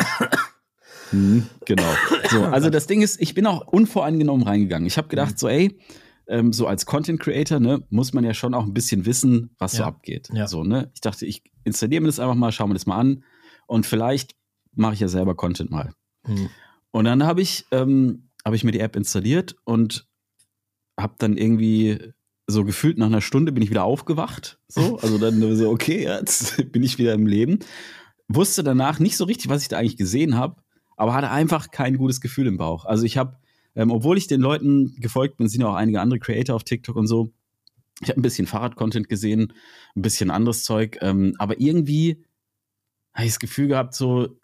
<coughs> hm, genau. So, also das Ding ist, ich bin auch unvoreingenommen reingegangen. Ich habe gedacht, mhm. so, ey, ähm, so als Content Creator, ne, muss man ja schon auch ein bisschen wissen, was ja. so abgeht. Ja. So, ne? Ich dachte, ich installiere mir das einfach mal, schaue mir das mal an und vielleicht mache ich ja selber Content mal. Hm. Und dann habe ich, ähm, hab ich mir die App installiert und habe dann irgendwie so gefühlt nach einer Stunde bin ich wieder aufgewacht. So, <laughs> also dann so, okay, jetzt <laughs> bin ich wieder im Leben. Wusste danach nicht so richtig, was ich da eigentlich gesehen habe, aber hatte einfach kein gutes Gefühl im Bauch. Also ich habe ähm, obwohl ich den Leuten gefolgt bin, sind ja auch einige andere Creator auf TikTok und so. Ich habe ein bisschen Fahrrad-Content gesehen, ein bisschen anderes Zeug, ähm, aber irgendwie habe ich das Gefühl gehabt, so,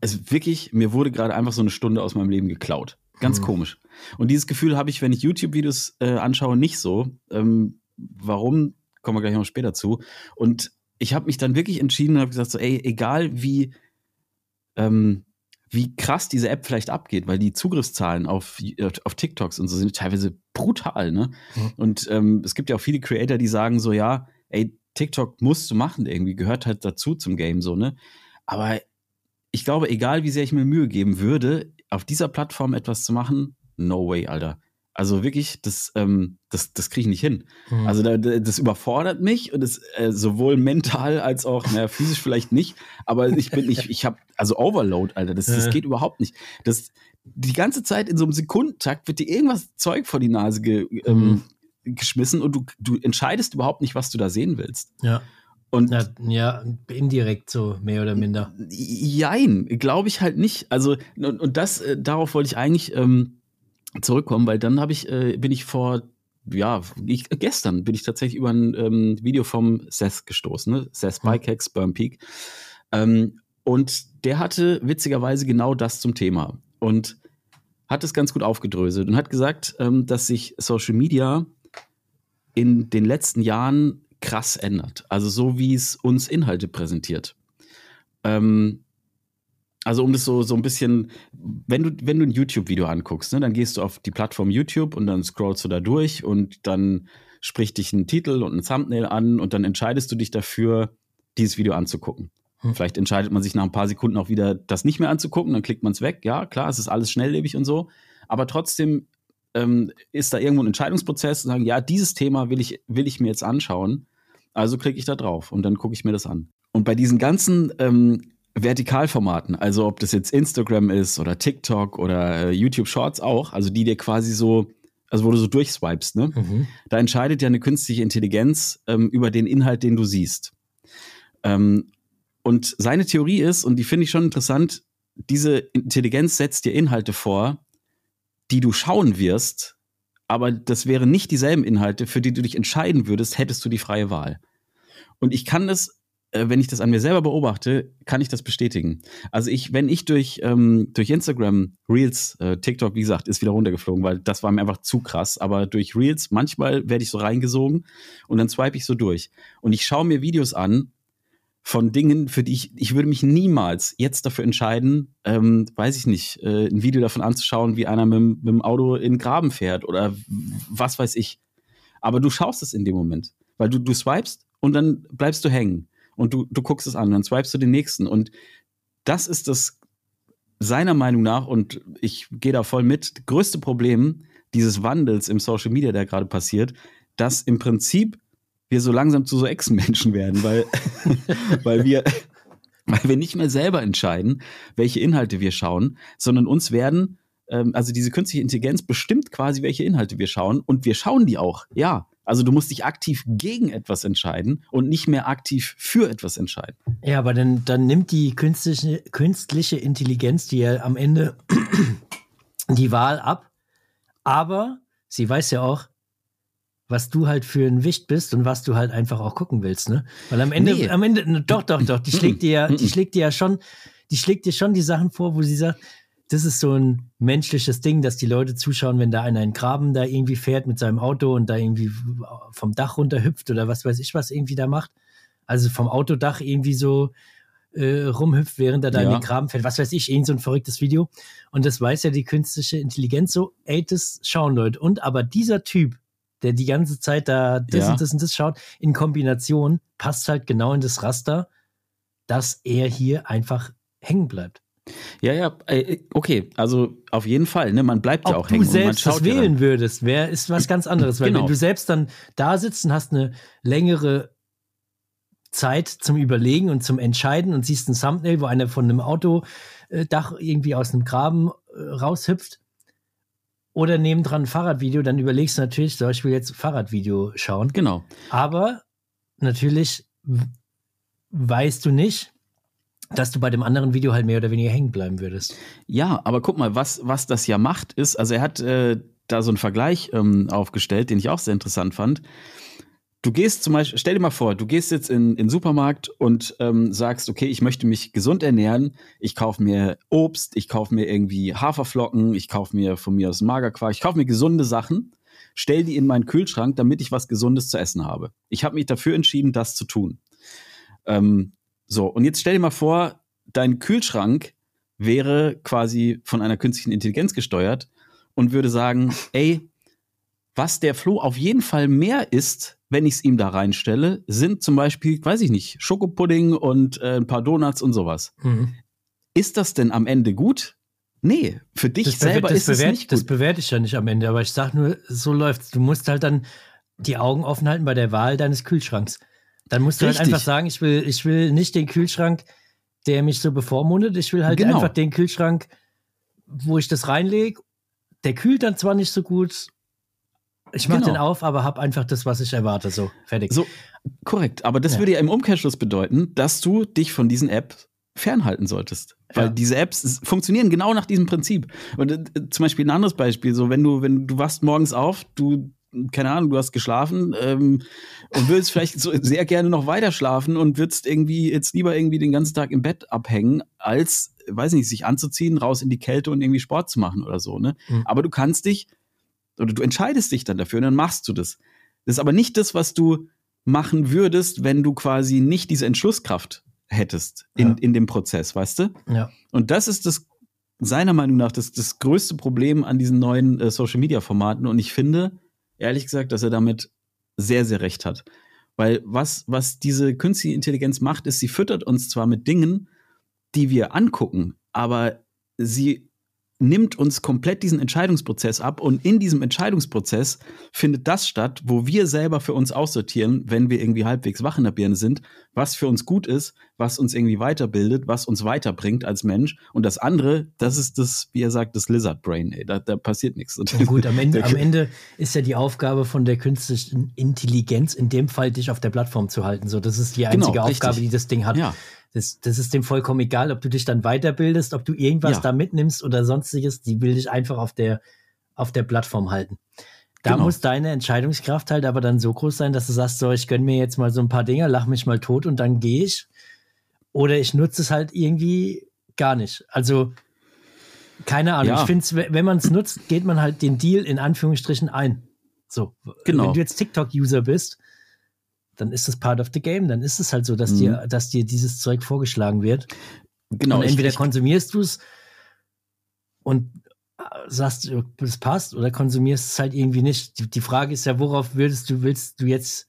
es wirklich, mir wurde gerade einfach so eine Stunde aus meinem Leben geklaut. Ganz mhm. komisch. Und dieses Gefühl habe ich, wenn ich YouTube-Videos äh, anschaue, nicht so. Ähm, warum? Kommen wir gleich noch später zu. Und ich habe mich dann wirklich entschieden und habe gesagt, so, ey, egal wie, ähm, wie krass diese App vielleicht abgeht, weil die Zugriffszahlen auf, auf TikToks und so sind teilweise brutal, ne? Mhm. Und ähm, es gibt ja auch viele Creator, die sagen so, ja, ey, TikTok musst du machen, irgendwie gehört halt dazu zum Game, so, ne? Aber ich glaube, egal wie sehr ich mir Mühe geben würde, auf dieser Plattform etwas zu machen, no way, Alter. Also wirklich, das, ähm, das, das kriege ich nicht hin. Mhm. Also da, das überfordert mich und das äh, sowohl mental als auch, naja, physisch vielleicht nicht, aber ich bin, ich, ich habe, also Overload, Alter, das, das geht überhaupt nicht. Das, die ganze Zeit in so einem Sekundentakt wird dir irgendwas Zeug vor die Nase ge, ähm, mhm. geschmissen und du, du entscheidest überhaupt nicht, was du da sehen willst. Ja. Und ja, ja, indirekt so, mehr oder minder. Jein, glaube ich halt nicht. Also, und, und das, äh, darauf wollte ich eigentlich ähm, zurückkommen, weil dann habe ich, äh, bin ich vor, ja, ich, gestern bin ich tatsächlich über ein ähm, Video vom Seth gestoßen, ne? Seth mhm. Bikehack, Sperm Peak. Ähm, und der hatte witzigerweise genau das zum Thema und hat es ganz gut aufgedröselt und hat gesagt, ähm, dass sich Social Media in den letzten Jahren krass ändert. Also so, wie es uns Inhalte präsentiert. Ähm, also um das so, so ein bisschen, wenn du, wenn du ein YouTube-Video anguckst, ne, dann gehst du auf die Plattform YouTube und dann scrollst du da durch und dann spricht dich ein Titel und ein Thumbnail an und dann entscheidest du dich dafür, dieses Video anzugucken. Hm. Vielleicht entscheidet man sich nach ein paar Sekunden auch wieder, das nicht mehr anzugucken, dann klickt man es weg. Ja, klar, es ist alles schnelllebig und so. Aber trotzdem ähm, ist da irgendwo ein Entscheidungsprozess und sagen, ja, dieses Thema will ich, will ich mir jetzt anschauen. Also klicke ich da drauf und dann gucke ich mir das an. Und bei diesen ganzen ähm, Vertikalformaten, also ob das jetzt Instagram ist oder TikTok oder äh, YouTube Shorts auch, also die dir quasi so, also wo du so durchswipest, ne? Mhm. Da entscheidet ja eine künstliche Intelligenz ähm, über den Inhalt, den du siehst. Ähm, und seine Theorie ist, und die finde ich schon interessant, diese Intelligenz setzt dir Inhalte vor, die du schauen wirst, aber das wären nicht dieselben Inhalte, für die du dich entscheiden würdest, hättest du die freie Wahl. Und ich kann das wenn ich das an mir selber beobachte, kann ich das bestätigen. Also ich, wenn ich durch, ähm, durch Instagram, Reels, äh, TikTok, wie gesagt, ist wieder runtergeflogen, weil das war mir einfach zu krass. Aber durch Reels, manchmal werde ich so reingesogen und dann swipe ich so durch. Und ich schaue mir Videos an von Dingen, für die ich, ich würde mich niemals jetzt dafür entscheiden, ähm, weiß ich nicht, äh, ein Video davon anzuschauen, wie einer mit, mit dem Auto in den Graben fährt oder was weiß ich. Aber du schaust es in dem Moment, weil du, du swipest und dann bleibst du hängen und du, du guckst es an, dann swipest du den nächsten. Und das ist das seiner Meinung nach, und ich gehe da voll mit, größte Problem dieses Wandels im Social Media, der gerade passiert, dass im Prinzip wir so langsam zu so Echsenmenschen werden, weil, <laughs> weil wir, weil wir nicht mehr selber entscheiden, welche Inhalte wir schauen, sondern uns werden, ähm, also diese künstliche Intelligenz bestimmt quasi, welche Inhalte wir schauen und wir schauen die auch, ja. Also du musst dich aktiv gegen etwas entscheiden und nicht mehr aktiv für etwas entscheiden. Ja, aber dann, dann nimmt die künstliche, künstliche Intelligenz dir am Ende <clears throat> die Wahl ab. Aber sie weiß ja auch, was du halt für ein Wicht bist und was du halt einfach auch gucken willst, ne? Weil am Ende, nee. am Ende, doch, doch, doch, die <laughs> schlägt dir ja, die schlägt dir ja schon, die schlägt dir schon die Sachen vor, wo sie sagt, das ist so ein menschliches Ding, dass die Leute zuschauen, wenn da einer in Graben da irgendwie fährt mit seinem Auto und da irgendwie vom Dach runterhüpft oder was weiß ich was irgendwie da macht. Also vom Autodach irgendwie so äh, rumhüpft, während er da ja. in den Graben fährt. Was weiß ich, irgend so ein verrücktes Video. Und das weiß ja die künstliche Intelligenz so, ey, das schauen Leute. Und aber dieser Typ, der die ganze Zeit da das ja. und das und das schaut, in Kombination passt halt genau in das Raster, dass er hier einfach hängen bleibt. Ja, ja, äh, okay, also auf jeden Fall, ne, man bleibt Ob ja auch hängen. Ob du selbst das wählen ja würdest, wäre ist was ganz anderes, weil genau. wenn du selbst dann da sitzt und hast eine längere Zeit zum Überlegen und zum Entscheiden und siehst ein Thumbnail, wo einer von einem Autodach irgendwie aus einem Graben äh, raushüpft oder nebendran ein Fahrradvideo, dann überlegst du natürlich, so, ich will jetzt Fahrradvideo schauen. Genau. Aber natürlich weißt du nicht, dass du bei dem anderen Video halt mehr oder weniger hängen bleiben würdest. Ja, aber guck mal, was, was das ja macht, ist, also er hat äh, da so einen Vergleich ähm, aufgestellt, den ich auch sehr interessant fand. Du gehst zum Beispiel, stell dir mal vor, du gehst jetzt in, den Supermarkt und ähm, sagst, okay, ich möchte mich gesund ernähren, ich kaufe mir Obst, ich kaufe mir irgendwie Haferflocken, ich kaufe mir von mir aus Magerquark, ich kaufe mir gesunde Sachen, stell die in meinen Kühlschrank, damit ich was Gesundes zu essen habe. Ich habe mich dafür entschieden, das zu tun. Ähm, so, und jetzt stell dir mal vor, dein Kühlschrank wäre quasi von einer künstlichen Intelligenz gesteuert und würde sagen, <laughs> ey, was der Flo auf jeden Fall mehr isst, wenn ich es ihm da reinstelle, sind zum Beispiel, weiß ich nicht, Schokopudding und äh, ein paar Donuts und sowas. Mhm. Ist das denn am Ende gut? Nee, für dich das selber ist es nicht gut. Das bewerte ich ja nicht am Ende, aber ich sag nur, so läuft's. Du musst halt dann die Augen offen halten bei der Wahl deines Kühlschranks. Dann musst du Richtig. halt einfach sagen, ich will, ich will nicht den Kühlschrank, der mich so bevormundet. Ich will halt genau. einfach den Kühlschrank, wo ich das reinlege. Der kühlt dann zwar nicht so gut, ich mache genau. den auf, aber habe einfach das, was ich erwarte. So, fertig. So, korrekt. Aber das ja. würde ja im Umkehrschluss bedeuten, dass du dich von diesen Apps fernhalten solltest. Weil ja. diese Apps funktionieren genau nach diesem Prinzip. Und äh, zum Beispiel ein anderes Beispiel, so wenn du, wenn du wachst morgens auf, du, keine Ahnung, du hast geschlafen ähm, und willst vielleicht so sehr gerne noch weiter schlafen und würdest irgendwie jetzt lieber irgendwie den ganzen Tag im Bett abhängen, als, weiß nicht, sich anzuziehen, raus in die Kälte und irgendwie Sport zu machen oder so. Ne? Mhm. Aber du kannst dich oder du entscheidest dich dann dafür und dann machst du das. Das ist aber nicht das, was du machen würdest, wenn du quasi nicht diese Entschlusskraft hättest in, ja. in dem Prozess, weißt du? Ja. Und das ist das, seiner Meinung nach, das, das größte Problem an diesen neuen äh, Social Media Formaten. Und ich finde, ehrlich gesagt, dass er damit sehr, sehr recht hat. Weil was, was diese künstliche Intelligenz macht, ist, sie füttert uns zwar mit Dingen, die wir angucken, aber sie nimmt uns komplett diesen Entscheidungsprozess ab und in diesem Entscheidungsprozess findet das statt, wo wir selber für uns aussortieren, wenn wir irgendwie halbwegs wach in der Birne sind, was für uns gut ist, was uns irgendwie weiterbildet, was uns weiterbringt als Mensch und das andere, das ist das, wie er sagt, das Lizard Brain, ey, da, da passiert nichts. Ja gut, am Ende, am Ende ist ja die Aufgabe von der künstlichen Intelligenz in dem Fall, dich auf der Plattform zu halten, so, das ist die genau, einzige genau, Aufgabe, die das Ding hat. Ja. Das, das ist dem vollkommen egal, ob du dich dann weiterbildest, ob du irgendwas ja. da mitnimmst oder sonstiges. Die will dich einfach auf der, auf der Plattform halten. Da genau. muss deine Entscheidungskraft halt aber dann so groß sein, dass du sagst, so, ich gönn mir jetzt mal so ein paar Dinger, lach mich mal tot und dann gehe ich. Oder ich nutze es halt irgendwie gar nicht. Also, keine Ahnung. Ja. Ich finde, wenn man es nutzt, geht man halt den Deal in Anführungsstrichen ein. So. Genau. Wenn du jetzt TikTok-User bist, dann ist das part of the game. Dann ist es halt so, dass, mhm. dir, dass dir dieses Zeug vorgeschlagen wird. Genau. Und entweder ich, konsumierst du es und äh, sagst, es passt, oder konsumierst es halt irgendwie nicht. Die, die, Frage ist ja, worauf würdest du, willst du jetzt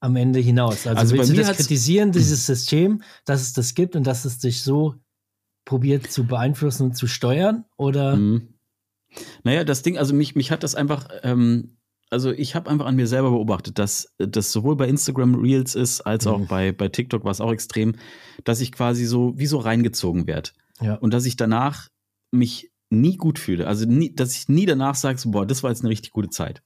am Ende hinaus? Also, also willst du das kritisieren, dieses System, dass es das gibt und dass es dich so probiert zu beeinflussen und zu steuern? Oder? Mhm. Naja, das Ding, also mich, mich hat das einfach ähm, also ich habe einfach an mir selber beobachtet, dass das sowohl bei Instagram Reels ist, als auch mhm. bei, bei TikTok war es auch extrem, dass ich quasi so wie so reingezogen werde. Ja. Und dass ich danach mich nie gut fühle. Also nie, dass ich nie danach sage, so, boah, das war jetzt eine richtig gute Zeit.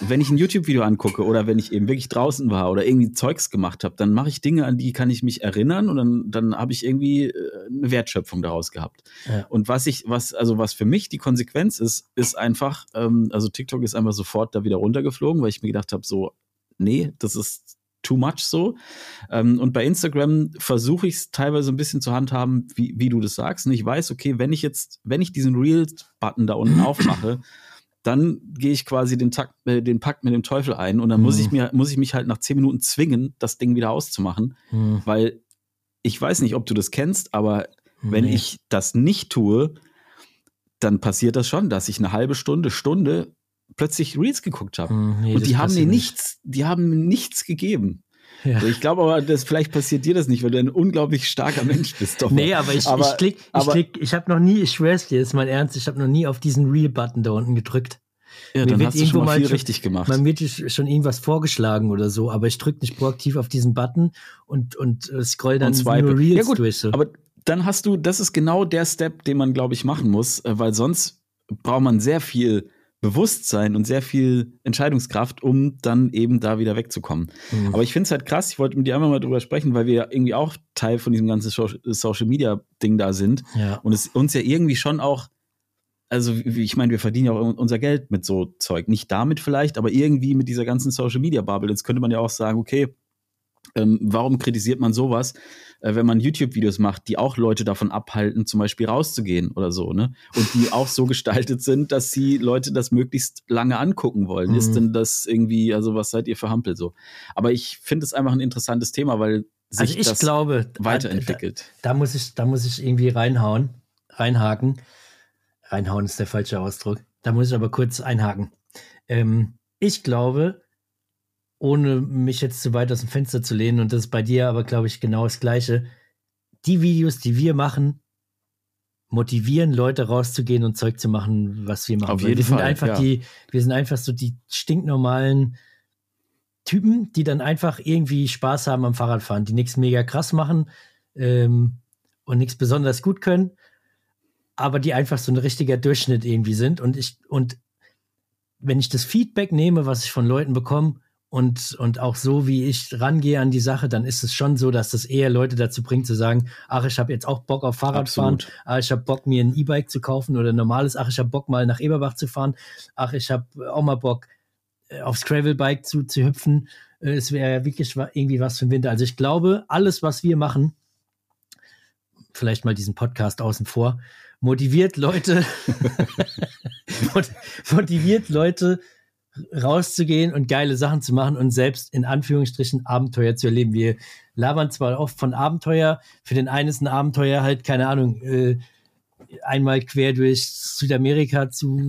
wenn ich ein YouTube-Video angucke oder wenn ich eben wirklich draußen war oder irgendwie Zeugs gemacht habe, dann mache ich Dinge, an die kann ich mich erinnern und dann, dann habe ich irgendwie äh, eine Wertschöpfung daraus gehabt. Ja. Und was ich, was, also was für mich die Konsequenz ist, ist einfach, ähm, also TikTok ist einfach sofort da wieder runtergeflogen, weil ich mir gedacht habe, so, nee, das ist too much so. Ähm, und bei Instagram versuche ich es teilweise ein bisschen zu handhaben, wie, wie du das sagst. Und ich weiß, okay, wenn ich jetzt, wenn ich diesen Reels-Button da unten <clears throat> aufmache, dann gehe ich quasi den, Takt, äh, den Pakt mit dem Teufel ein und dann mhm. muss ich mir, muss ich mich halt nach zehn Minuten zwingen, das Ding wieder auszumachen, mhm. weil ich weiß nicht, ob du das kennst, aber nee. wenn ich das nicht tue, dann passiert das schon, dass ich eine halbe Stunde, Stunde plötzlich Reels geguckt habe. Mhm, nee, und die haben mir nichts, die haben mir nichts gegeben. Ja. ich glaube aber, das, vielleicht passiert dir das nicht, weil du ein unglaublich starker <laughs> Mensch bist. Doch nee, aber ich, aber, ich klick, ich aber, klick, ich habe noch nie, ich schwör's dir, ist mein Ernst, ich habe noch nie auf diesen Real-Button da unten gedrückt. Ja, dann hast du schon mal viel schon, richtig gemacht. Man wird schon irgendwas vorgeschlagen oder so, aber ich drücke nicht proaktiv auf diesen Button und, und äh, scroll dann und nur Reels ja, gut, durch. So. Aber dann hast du, das ist genau der Step, den man, glaube ich, machen muss, äh, weil sonst braucht man sehr viel Bewusstsein und sehr viel Entscheidungskraft, um dann eben da wieder wegzukommen. Mhm. Aber ich finde es halt krass, ich wollte mit dir einmal mal drüber sprechen, weil wir irgendwie auch Teil von diesem ganzen Social Media Ding da sind ja. und es uns ja irgendwie schon auch also ich meine, wir verdienen ja auch unser Geld mit so Zeug. Nicht damit vielleicht, aber irgendwie mit dieser ganzen Social Media Bubble. Jetzt könnte man ja auch sagen, okay, ähm, warum kritisiert man sowas, äh, wenn man YouTube-Videos macht, die auch Leute davon abhalten, zum Beispiel rauszugehen oder so, ne? Und die auch so <laughs> gestaltet sind, dass sie Leute das möglichst lange angucken wollen. Mhm. Ist denn das irgendwie, also was seid ihr für Hampel so? Aber ich finde es einfach ein interessantes Thema, weil sich also ich das glaube, weiterentwickelt. Da, da, muss ich, da muss ich irgendwie reinhauen, reinhaken. Reinhauen ist der falsche Ausdruck. Da muss ich aber kurz einhaken. Ähm, ich glaube, ohne mich jetzt zu weit aus dem Fenster zu lehnen, und das ist bei dir aber, glaube ich, genau das Gleiche. Die Videos, die wir machen, motivieren Leute rauszugehen und Zeug zu machen, was wir machen. Auf jeden wir Fall, sind einfach ja. die, wir sind einfach so die stinknormalen Typen, die dann einfach irgendwie Spaß haben am Fahrradfahren, die nichts mega krass machen ähm, und nichts besonders gut können, aber die einfach so ein richtiger Durchschnitt irgendwie sind. Und ich, und wenn ich das Feedback nehme, was ich von Leuten bekomme, und, und auch so, wie ich rangehe an die Sache, dann ist es schon so, dass das eher Leute dazu bringt zu sagen, ach, ich habe jetzt auch Bock auf Fahrradfahren, Absolut. ach, ich habe Bock, mir ein E-Bike zu kaufen oder ein normales, ach, ich habe Bock, mal nach Eberbach zu fahren, ach, ich habe auch mal Bock, äh, aufs Gravelbike zu, zu hüpfen. Äh, es wäre ja wirklich irgendwie was für den Winter. Also ich glaube, alles, was wir machen, vielleicht mal diesen Podcast außen vor, motiviert Leute, <laughs> motiviert Leute, rauszugehen und geile Sachen zu machen und selbst in Anführungsstrichen Abenteuer zu erleben. Wir labern zwar oft von Abenteuer, für den einen ist ein Abenteuer halt, keine Ahnung, äh, einmal quer durch Südamerika zu,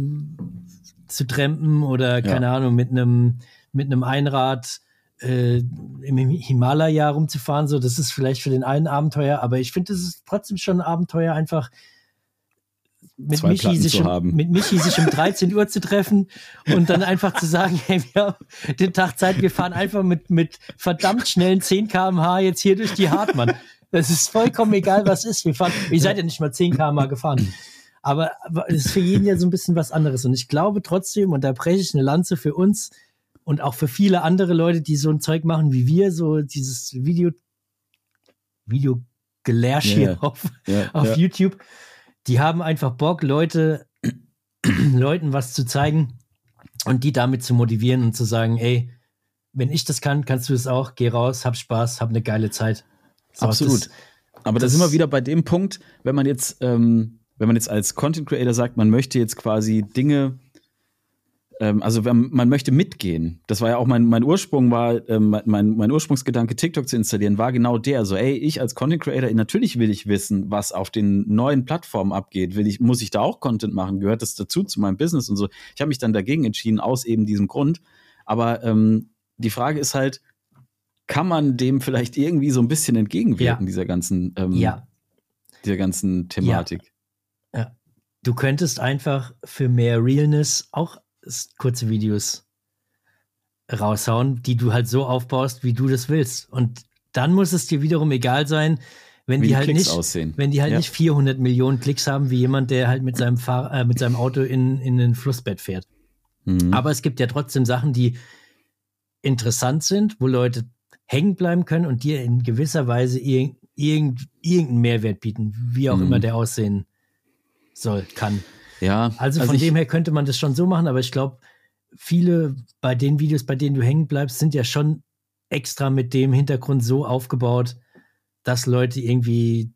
zu trampen oder keine ja. Ahnung, mit einem mit einem Einrad äh, im Himalaya rumzufahren. So, das ist vielleicht für den einen Abenteuer, aber ich finde, es ist trotzdem schon ein Abenteuer, einfach mit Michi, sich um, mit Michi sich um 13 Uhr zu treffen und dann einfach zu sagen, hey, wir haben den Tag Zeit, wir fahren einfach mit, mit verdammt schnellen 10 km/h jetzt hier durch die Hartmann. Das ist vollkommen egal, was ist. Wir fahren, ihr seid ja nicht mal 10 km/h gefahren. Aber es ist für jeden ja so ein bisschen was anderes. Und ich glaube trotzdem, und da breche ich eine Lanze für uns und auch für viele andere Leute, die so ein Zeug machen wie wir, so dieses Video, Video Gelärsch yeah. auf, yeah, auf yeah. YouTube die haben einfach Bock, Leute, <clears throat> Leuten was zu zeigen und die damit zu motivieren und zu sagen, ey, wenn ich das kann, kannst du es auch, geh raus, hab Spaß, hab eine geile Zeit. So, Absolut. Das, Aber da sind wir wieder bei dem Punkt, wenn man jetzt, ähm, wenn man jetzt als Content Creator sagt, man möchte jetzt quasi Dinge ähm, also man möchte mitgehen. Das war ja auch mein, mein Ursprung, war ähm, mein, mein Ursprungsgedanke, TikTok zu installieren, war genau der. So, ey, ich als Content Creator, natürlich will ich wissen, was auf den neuen Plattformen abgeht. Will ich, muss ich da auch Content machen? Gehört das dazu zu meinem Business und so? Ich habe mich dann dagegen entschieden, aus eben diesem Grund. Aber ähm, die Frage ist halt, kann man dem vielleicht irgendwie so ein bisschen entgegenwirken, ja. dieser ganzen, ähm, ja. dieser ganzen Thematik? Ja. Du könntest einfach für mehr Realness auch kurze Videos raushauen, die du halt so aufbaust, wie du das willst. Und dann muss es dir wiederum egal sein, wenn wie die, halt nicht, aussehen. wenn die halt ja. nicht 400 Millionen Klicks haben, wie jemand, der halt mit seinem Fahr äh, mit seinem Auto in, in ein Flussbett fährt. Mhm. Aber es gibt ja trotzdem Sachen, die interessant sind, wo Leute hängen bleiben können und dir in gewisser Weise irg irgend, irgendeinen Mehrwert bieten, wie auch mhm. immer der aussehen soll, kann. Ja. Also, also von dem her könnte man das schon so machen, aber ich glaube, viele bei den Videos, bei denen du hängen bleibst, sind ja schon extra mit dem Hintergrund so aufgebaut, dass Leute irgendwie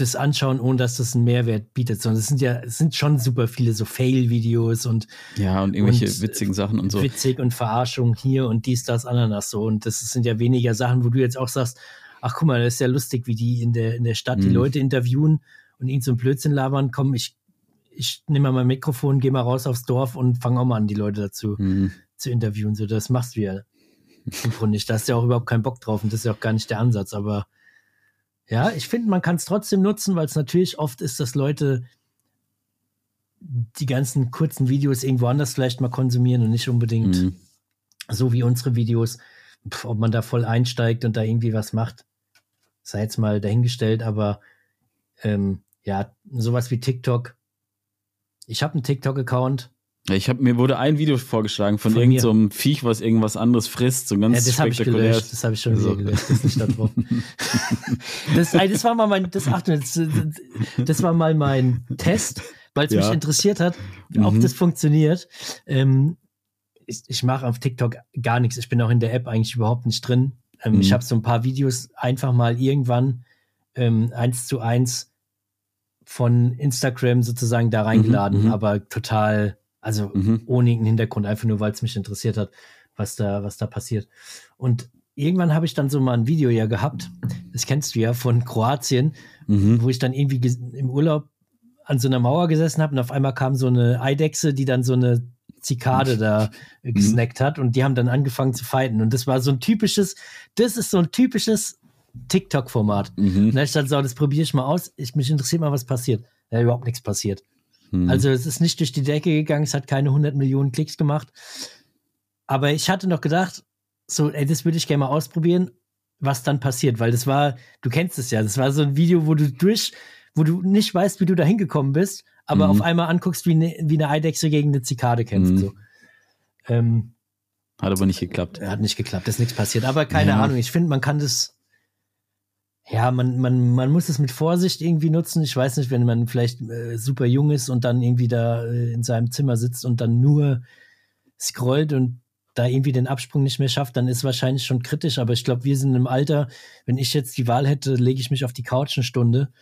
das anschauen, ohne dass das einen Mehrwert bietet, sondern es sind ja, es sind schon super viele so Fail-Videos und ja und irgendwelche und, witzigen Sachen und so. Witzig und Verarschung hier und dies, das, Ananas so. Und das sind ja weniger Sachen, wo du jetzt auch sagst, ach guck mal, das ist ja lustig, wie die in der, in der Stadt mhm. die Leute interviewen und ihnen ein Blödsinn labern, komm, ich, ich nehme mal mein Mikrofon, gehe mal raus aufs Dorf und fange auch mal an, die Leute dazu mhm. zu interviewen. So, das machst du ja im Grunde nicht. Da hast du ja auch überhaupt keinen Bock drauf und das ist ja auch gar nicht der Ansatz, aber ja, ich finde, man kann es trotzdem nutzen, weil es natürlich oft ist, dass Leute die ganzen kurzen Videos irgendwo anders vielleicht mal konsumieren und nicht unbedingt mhm. so wie unsere Videos. Pff, ob man da voll einsteigt und da irgendwie was macht, sei jetzt mal dahingestellt, aber ähm, ja, sowas wie TikTok. Ich habe einen TikTok-Account, ich habe mir wurde ein Video vorgeschlagen von, von irgendeinem so Viech, was irgendwas anderes frisst, so ganz ja, das habe ich gelöscht, das habe ich schon wieder so. gelöscht, das ist nicht da drauf. <laughs> das, das war mal mein, das, ach, das, das war mal mein Test, weil es ja. mich interessiert hat, ob mhm. das funktioniert. Ähm, ich, ich mache auf TikTok gar nichts. Ich bin auch in der App eigentlich überhaupt nicht drin. Ähm, mhm. Ich habe so ein paar Videos einfach mal irgendwann ähm, eins zu eins von Instagram sozusagen da reingeladen, mhm, mhm. aber total also mhm. ohne irgendeinen Hintergrund, einfach nur, weil es mich interessiert hat, was da, was da passiert. Und irgendwann habe ich dann so mal ein Video ja gehabt, das kennst du ja von Kroatien, mhm. wo ich dann irgendwie im Urlaub an so einer Mauer gesessen habe und auf einmal kam so eine Eidechse, die dann so eine Zikade da mhm. gesnackt hat und die haben dann angefangen zu fighten. Und das war so ein typisches, das ist so ein typisches TikTok-Format. Mhm. Und da ich dann so, das probiere ich mal aus. Ich, mich interessiert mal, was passiert. Da überhaupt nichts passiert. Hm. Also es ist nicht durch die Decke gegangen, es hat keine 100 Millionen Klicks gemacht. Aber ich hatte noch gedacht, so, ey, das würde ich gerne mal ausprobieren, was dann passiert, weil das war, du kennst es ja, das war so ein Video, wo du durch, wo du nicht weißt, wie du da hingekommen bist, aber mhm. auf einmal anguckst, wie eine, wie eine Eidechse gegen eine Zikade kämpft. Mhm. So. Ähm, hat aber nicht geklappt. Hat nicht geklappt, ist nichts passiert. Aber keine ja. Ahnung, ich finde, man kann das ja, man, man, man muss es mit Vorsicht irgendwie nutzen. Ich weiß nicht, wenn man vielleicht äh, super jung ist und dann irgendwie da äh, in seinem Zimmer sitzt und dann nur scrollt und da irgendwie den Absprung nicht mehr schafft, dann ist wahrscheinlich schon kritisch. Aber ich glaube, wir sind im Alter, wenn ich jetzt die Wahl hätte, lege ich mich auf die Couch eine Stunde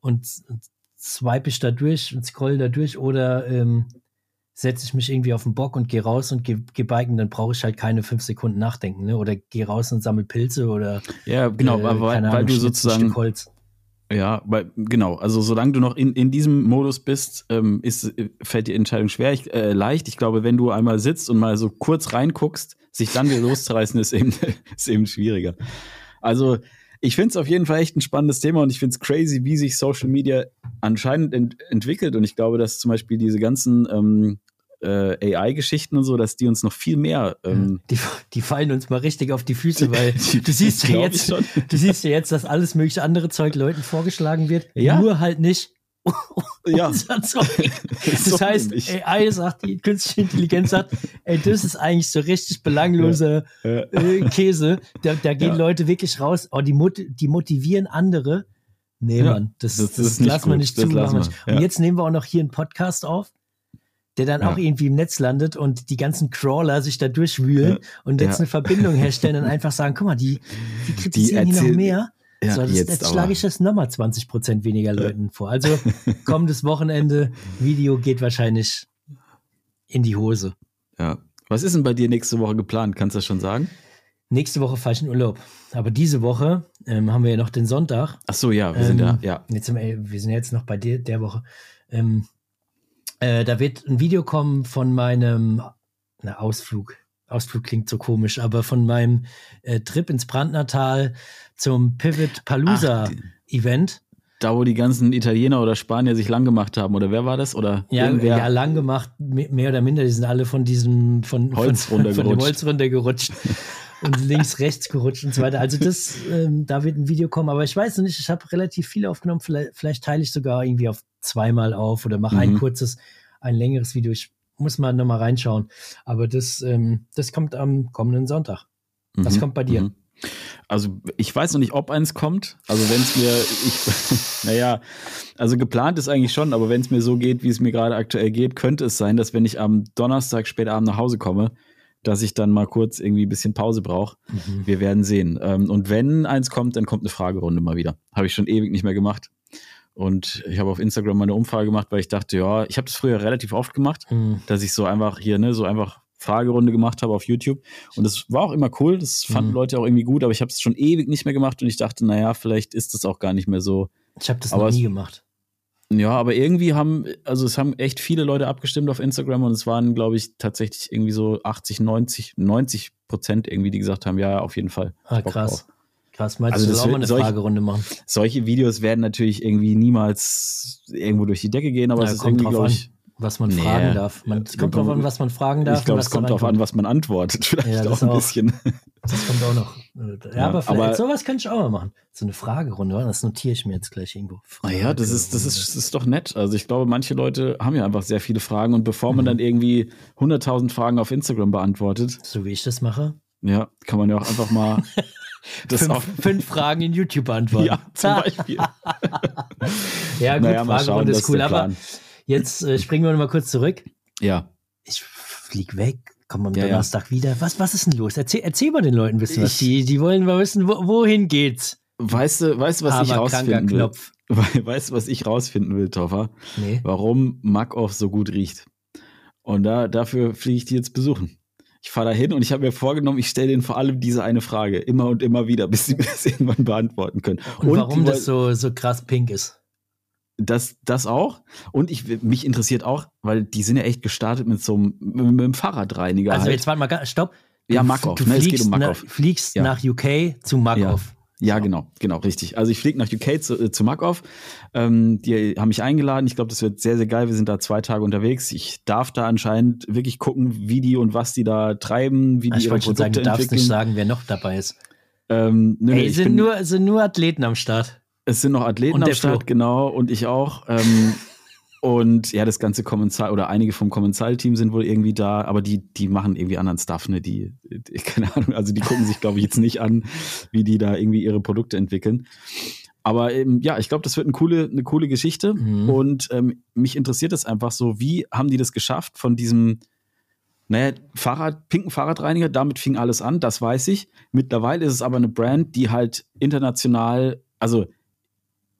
und, und swipe ich da durch und scroll da durch oder ähm, setze ich mich irgendwie auf den Bock und gehe raus und gehe geh biken, dann brauche ich halt keine fünf Sekunden nachdenken, ne? Oder gehe raus und sammle Pilze oder ja, genau, äh, weil, weil Ahnung, du sozusagen Holz. Ja, weil, genau, also solange du noch in, in diesem Modus bist, ähm, ist, fällt die Entscheidung schwer, ich, äh, leicht. Ich glaube, wenn du einmal sitzt und mal so kurz reinguckst, sich dann wieder loszureißen, ist eben, <laughs> ist eben schwieriger. Also ich finde es auf jeden Fall echt ein spannendes Thema und ich finde es crazy, wie sich Social Media anscheinend ent entwickelt. Und ich glaube, dass zum Beispiel diese ganzen ähm, äh, AI-Geschichten und so, dass die uns noch viel mehr. Ähm die, die, fallen uns mal richtig auf die Füße, <laughs> weil du siehst ja jetzt, du siehst ja jetzt, dass alles mögliche andere Zeug Leuten vorgeschlagen wird, ja. nur halt nicht <laughs> ja. <laughs> Das heißt, AI sagt, die künstliche Intelligenz sagt, ey, das ist eigentlich so richtig belangloser ja. äh, Käse. Da, da gehen ja. Leute wirklich raus, oh, die, mot die motivieren andere. Nee, Mann, das, das, das, das lassen wir nicht zu. Und jetzt nehmen wir auch noch hier einen Podcast auf der dann ja. auch irgendwie im Netz landet und die ganzen Crawler sich da durchwühlen ja. und jetzt eine Verbindung herstellen und einfach sagen, guck mal, die, die kritisieren die, hier noch mehr. Ja, so, das, jetzt, jetzt schlage ich das nochmal 20 Prozent weniger Leuten vor. Also kommendes Wochenende, Video geht wahrscheinlich in die Hose. Ja. Was ist denn bei dir nächste Woche geplant? Kannst du das schon sagen? Nächste Woche fahre ich in Urlaub. Aber diese Woche ähm, haben wir ja noch den Sonntag. Ach so, ja, wir sind ja, ähm, ja. Jetzt sind wir, wir sind jetzt noch bei dir der Woche. Ähm, äh, da wird ein Video kommen von meinem na, Ausflug. Ausflug klingt so komisch, aber von meinem äh, Trip ins Brandnertal zum Pivot Palooza Event. Da, wo die ganzen Italiener oder Spanier sich lang gemacht haben, oder wer war das? Oder ja, irgendwer? ja lang gemacht, mehr oder minder. Die sind alle von diesem von, Holz von, von dem Holz runtergerutscht <laughs> und links, rechts gerutscht und so weiter. Also das, ähm, da wird ein Video kommen, aber ich weiß noch nicht, ich habe relativ viel aufgenommen. Vielleicht, vielleicht, teile ich sogar irgendwie auf zweimal auf oder mache mhm. ein kurzes, ein längeres Video. Ich muss man nochmal reinschauen. Aber das, ähm, das kommt am kommenden Sonntag. Was mhm. kommt bei dir? Mhm. Also ich weiß noch nicht, ob eins kommt. Also wenn es mir, ich, <laughs> naja, also geplant ist eigentlich schon, aber wenn es mir so geht, wie es mir gerade aktuell geht, könnte es sein, dass wenn ich am Donnerstag später Abend nach Hause komme, dass ich dann mal kurz irgendwie ein bisschen Pause brauche. Mhm. Wir werden sehen. Ähm, und wenn eins kommt, dann kommt eine Fragerunde mal wieder. Habe ich schon ewig nicht mehr gemacht. Und ich habe auf Instagram mal eine Umfrage gemacht, weil ich dachte, ja, ich habe das früher relativ oft gemacht, mhm. dass ich so einfach hier, ne, so einfach Fragerunde gemacht habe auf YouTube. Und das war auch immer cool. Das fanden mhm. Leute auch irgendwie gut, aber ich habe es schon ewig nicht mehr gemacht und ich dachte, naja, vielleicht ist das auch gar nicht mehr so. Ich habe das aber noch nie gemacht. Ja, aber irgendwie haben, also es haben echt viele Leute abgestimmt auf Instagram und es waren, glaube ich, tatsächlich irgendwie so 80, 90, 90 Prozent irgendwie, die gesagt haben, ja, auf jeden Fall. Ah, krass. Krass, meinst also du, das auch mal eine solche, Fragerunde machen? Solche Videos werden natürlich irgendwie niemals irgendwo durch die Decke gehen, aber ja, es ist irgendwie, glaube ich, was man nee. fragen darf. Man, es kommt darauf an, was man fragen darf. Ich glaube, es kommt darauf an, was man antwortet. <laughs> Vielleicht ja, auch ein auch, bisschen. Das kommt auch noch. Ja, <laughs> ja aber vielleicht aber, sowas kann ich auch mal machen. So eine Fragerunde, das notiere ich mir jetzt gleich irgendwo. Naja, das ist, das, ist, das ist doch nett. Also ich glaube, manche Leute haben ja einfach sehr viele Fragen und bevor man mhm. dann irgendwie 100.000 Fragen auf Instagram beantwortet. So wie ich das mache. Ja, kann man ja auch einfach mal <laughs> Das fünf, fünf, Fragen in YouTube beantworten. Ja, zum Beispiel. ja, gut, naja, Fragerunde ist cool, aber Jetzt äh, springen wir mal kurz zurück. Ja. Ich flieg weg, komm am ja, Donnerstag ja. wieder. Was, was ist denn los? Erzähl, erzähl mal den Leuten ein bisschen was. Die, die wollen mal wissen, wo, wohin geht's? Weißt du, weißt du, was Aber ich rausfinden will? Knopf. <laughs> Weißt du, was ich rausfinden will, Toffer? Nee. Warum Makoff so gut riecht. Und da, dafür fliege ich die jetzt besuchen. Ich fahre da hin und ich habe mir vorgenommen, ich stelle denen vor allem diese eine Frage immer und immer wieder, bis sie <laughs> mir das irgendwann beantworten können. Und, und warum das so, so krass pink ist? Das, das auch. Und ich, mich interessiert auch, weil die sind ja echt gestartet mit so einem, mit einem Fahrradreiniger. Also halt. jetzt warte mal, stopp. Ja, Markov. Du, ne, fliegst, um Markov. Na, fliegst ja. nach UK zu Markov. Ja. ja genau, genau, richtig. Also ich fliege nach UK zu, äh, zu Markov. Ähm, die haben mich eingeladen. Ich glaube, das wird sehr, sehr geil. Wir sind da zwei Tage unterwegs. Ich darf da anscheinend wirklich gucken, wie die und was die da treiben, wie die ich ihre Produkte sagen, du darfst nicht sagen, wer noch dabei ist. Ähm, nö, Ey, sind, nur, sind nur Athleten am Start. Es sind noch Athleten am Start, genau, und ich auch. Ähm, <laughs> und ja, das ganze Kommensal oder einige vom Kommensal-Team sind wohl irgendwie da, aber die, die machen irgendwie anderen Stuff, ne? Die, die <laughs> keine Ahnung, also die gucken sich, glaube ich, jetzt nicht an, wie die da irgendwie ihre Produkte entwickeln. Aber ähm, ja, ich glaube, das wird eine coole, eine coole Geschichte. Mhm. Und ähm, mich interessiert es einfach so, wie haben die das geschafft von diesem, naja, Fahrrad, pinken Fahrradreiniger, damit fing alles an, das weiß ich. Mittlerweile ist es aber eine Brand, die halt international, also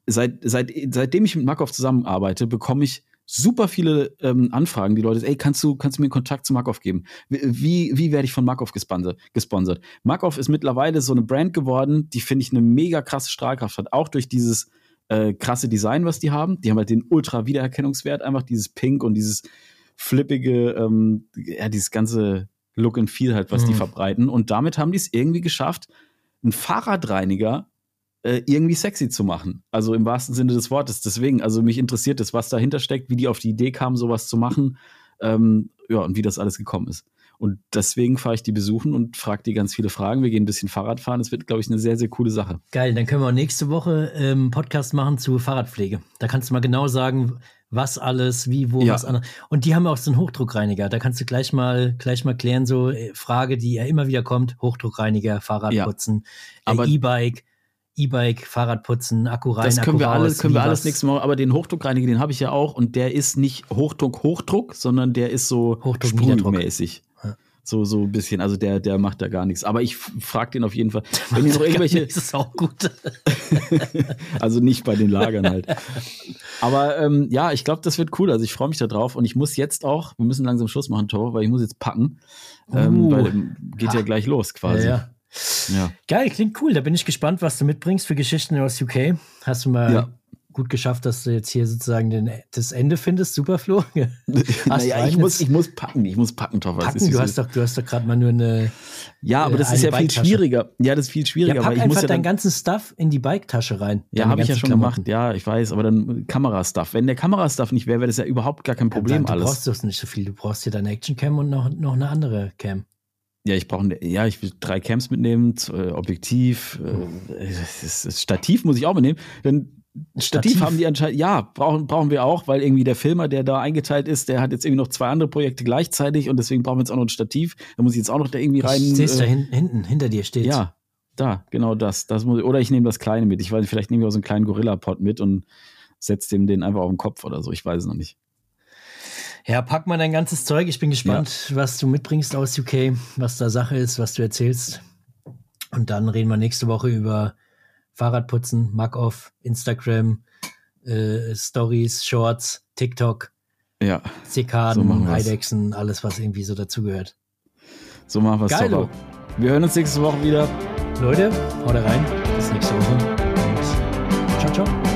seit, seit, seitdem ich mit Markov zusammenarbeite, bekomme ich super viele ähm, Anfragen, die Leute, ey, kannst du, kannst du mir Kontakt zu Markov geben? Wie, wie werde ich von Markov gesponsert? gesponsert? Markov ist mittlerweile so eine Brand geworden, die finde ich eine mega krasse Strahlkraft hat, auch durch dieses äh, krasse Design, was die haben. Die haben halt den ultra Wiedererkennungswert, einfach dieses Pink und dieses flippige, ähm, ja, dieses ganze Look and Feel halt, was mhm. die verbreiten. Und damit haben die es irgendwie geschafft, einen Fahrradreiniger äh, irgendwie sexy zu machen. Also im wahrsten Sinne des Wortes. Deswegen, also mich interessiert es, was dahinter steckt, wie die auf die Idee kamen, sowas zu machen. Ähm, ja, und wie das alles gekommen ist. Und deswegen fahre ich die besuchen und frage die ganz viele Fragen. Wir gehen ein bisschen Fahrrad fahren. Das wird, glaube ich, eine sehr, sehr coole Sache. Geil, dann können wir auch nächste Woche ähm, Podcast machen zu Fahrradpflege. Da kannst du mal genau sagen, was alles, wie, wo, ja. was anderes. Und die haben auch so einen Hochdruckreiniger. Da kannst du gleich mal, gleich mal klären, so äh, Frage, die ja immer wieder kommt: Hochdruckreiniger, Fahrradputzen, ja. äh, E-Bike. Fahrradputzen, Akku rein, das können Akku wir alles, können wir alles nächstes Mal, aber den Hochdruckreiniger, den habe ich ja auch und der ist nicht Hochdruck, Hochdruck, sondern der ist so sprühmäßig. So, so ein bisschen, also der, der macht da gar nichts. Aber ich frage den auf jeden Fall. Wenn ihr noch <laughs> irgendwelche. Das ist auch gut. <laughs> also nicht bei den Lagern halt. Aber ähm, ja, ich glaube, das wird cool. Also ich freue mich da drauf und ich muss jetzt auch, wir müssen langsam Schluss machen, Tor, weil ich muss jetzt packen. Ähm, uh. weil geht ja gleich los quasi. Ja, ja. Ja. Geil, klingt cool. Da bin ich gespannt, was du mitbringst für Geschichten aus UK. Hast du mal ja. gut geschafft, dass du jetzt hier sozusagen den, das Ende findest? Super, Flo. <laughs> naja, ich muss, ich muss packen. Ich muss packen, Toffer. Packen, du hast, doch, du hast doch gerade mal nur eine. Ja, aber das ist ja viel schwieriger. Ja, das ist viel schwieriger. Ja, pack ich einfach muss ja deinen ganzen Stuff in die Biketasche rein. Ja, habe ich ja schon Klamotten. gemacht. Ja, ich weiß. Aber dann Kamerastuff. Wenn der Kamerastuff nicht wäre, wäre das ja überhaupt gar kein Problem ja, du alles. Brauchst doch nicht so viel. Du brauchst hier deine Actioncam und noch, noch eine andere Cam. Ja, ich brauche, ne, ja, ich will drei Cams mitnehmen, äh, Objektiv, äh, das Stativ muss ich auch mitnehmen. Dann Stativ, Stativ haben die anscheinend, ja, brauchen, brauchen wir auch, weil irgendwie der Filmer, der da eingeteilt ist, der hat jetzt irgendwie noch zwei andere Projekte gleichzeitig und deswegen brauchen wir jetzt auch noch ein Stativ. Da muss ich jetzt auch noch da irgendwie rein. Ich äh, da hin, hinten, hinter dir steht. Ja, da, genau das. das muss, oder ich nehme das kleine mit. Ich weiß nicht, vielleicht nehme ich auch so einen kleinen Gorilla-Pod mit und setze dem den einfach auf den Kopf oder so. Ich weiß es noch nicht. Ja, pack mal dein ganzes Zeug. Ich bin gespannt, ja. was du mitbringst aus UK, was da Sache ist, was du erzählst. Und dann reden wir nächste Woche über Fahrradputzen, Mac-Off, Instagram, äh, Stories, Shorts, TikTok, ja, Zikaden, so Eidechsen, alles, was irgendwie so dazugehört. So machen wir es doch. Wir hören uns nächste Woche wieder. Leute, haut rein. Bis nächste Woche. Und ciao, ciao.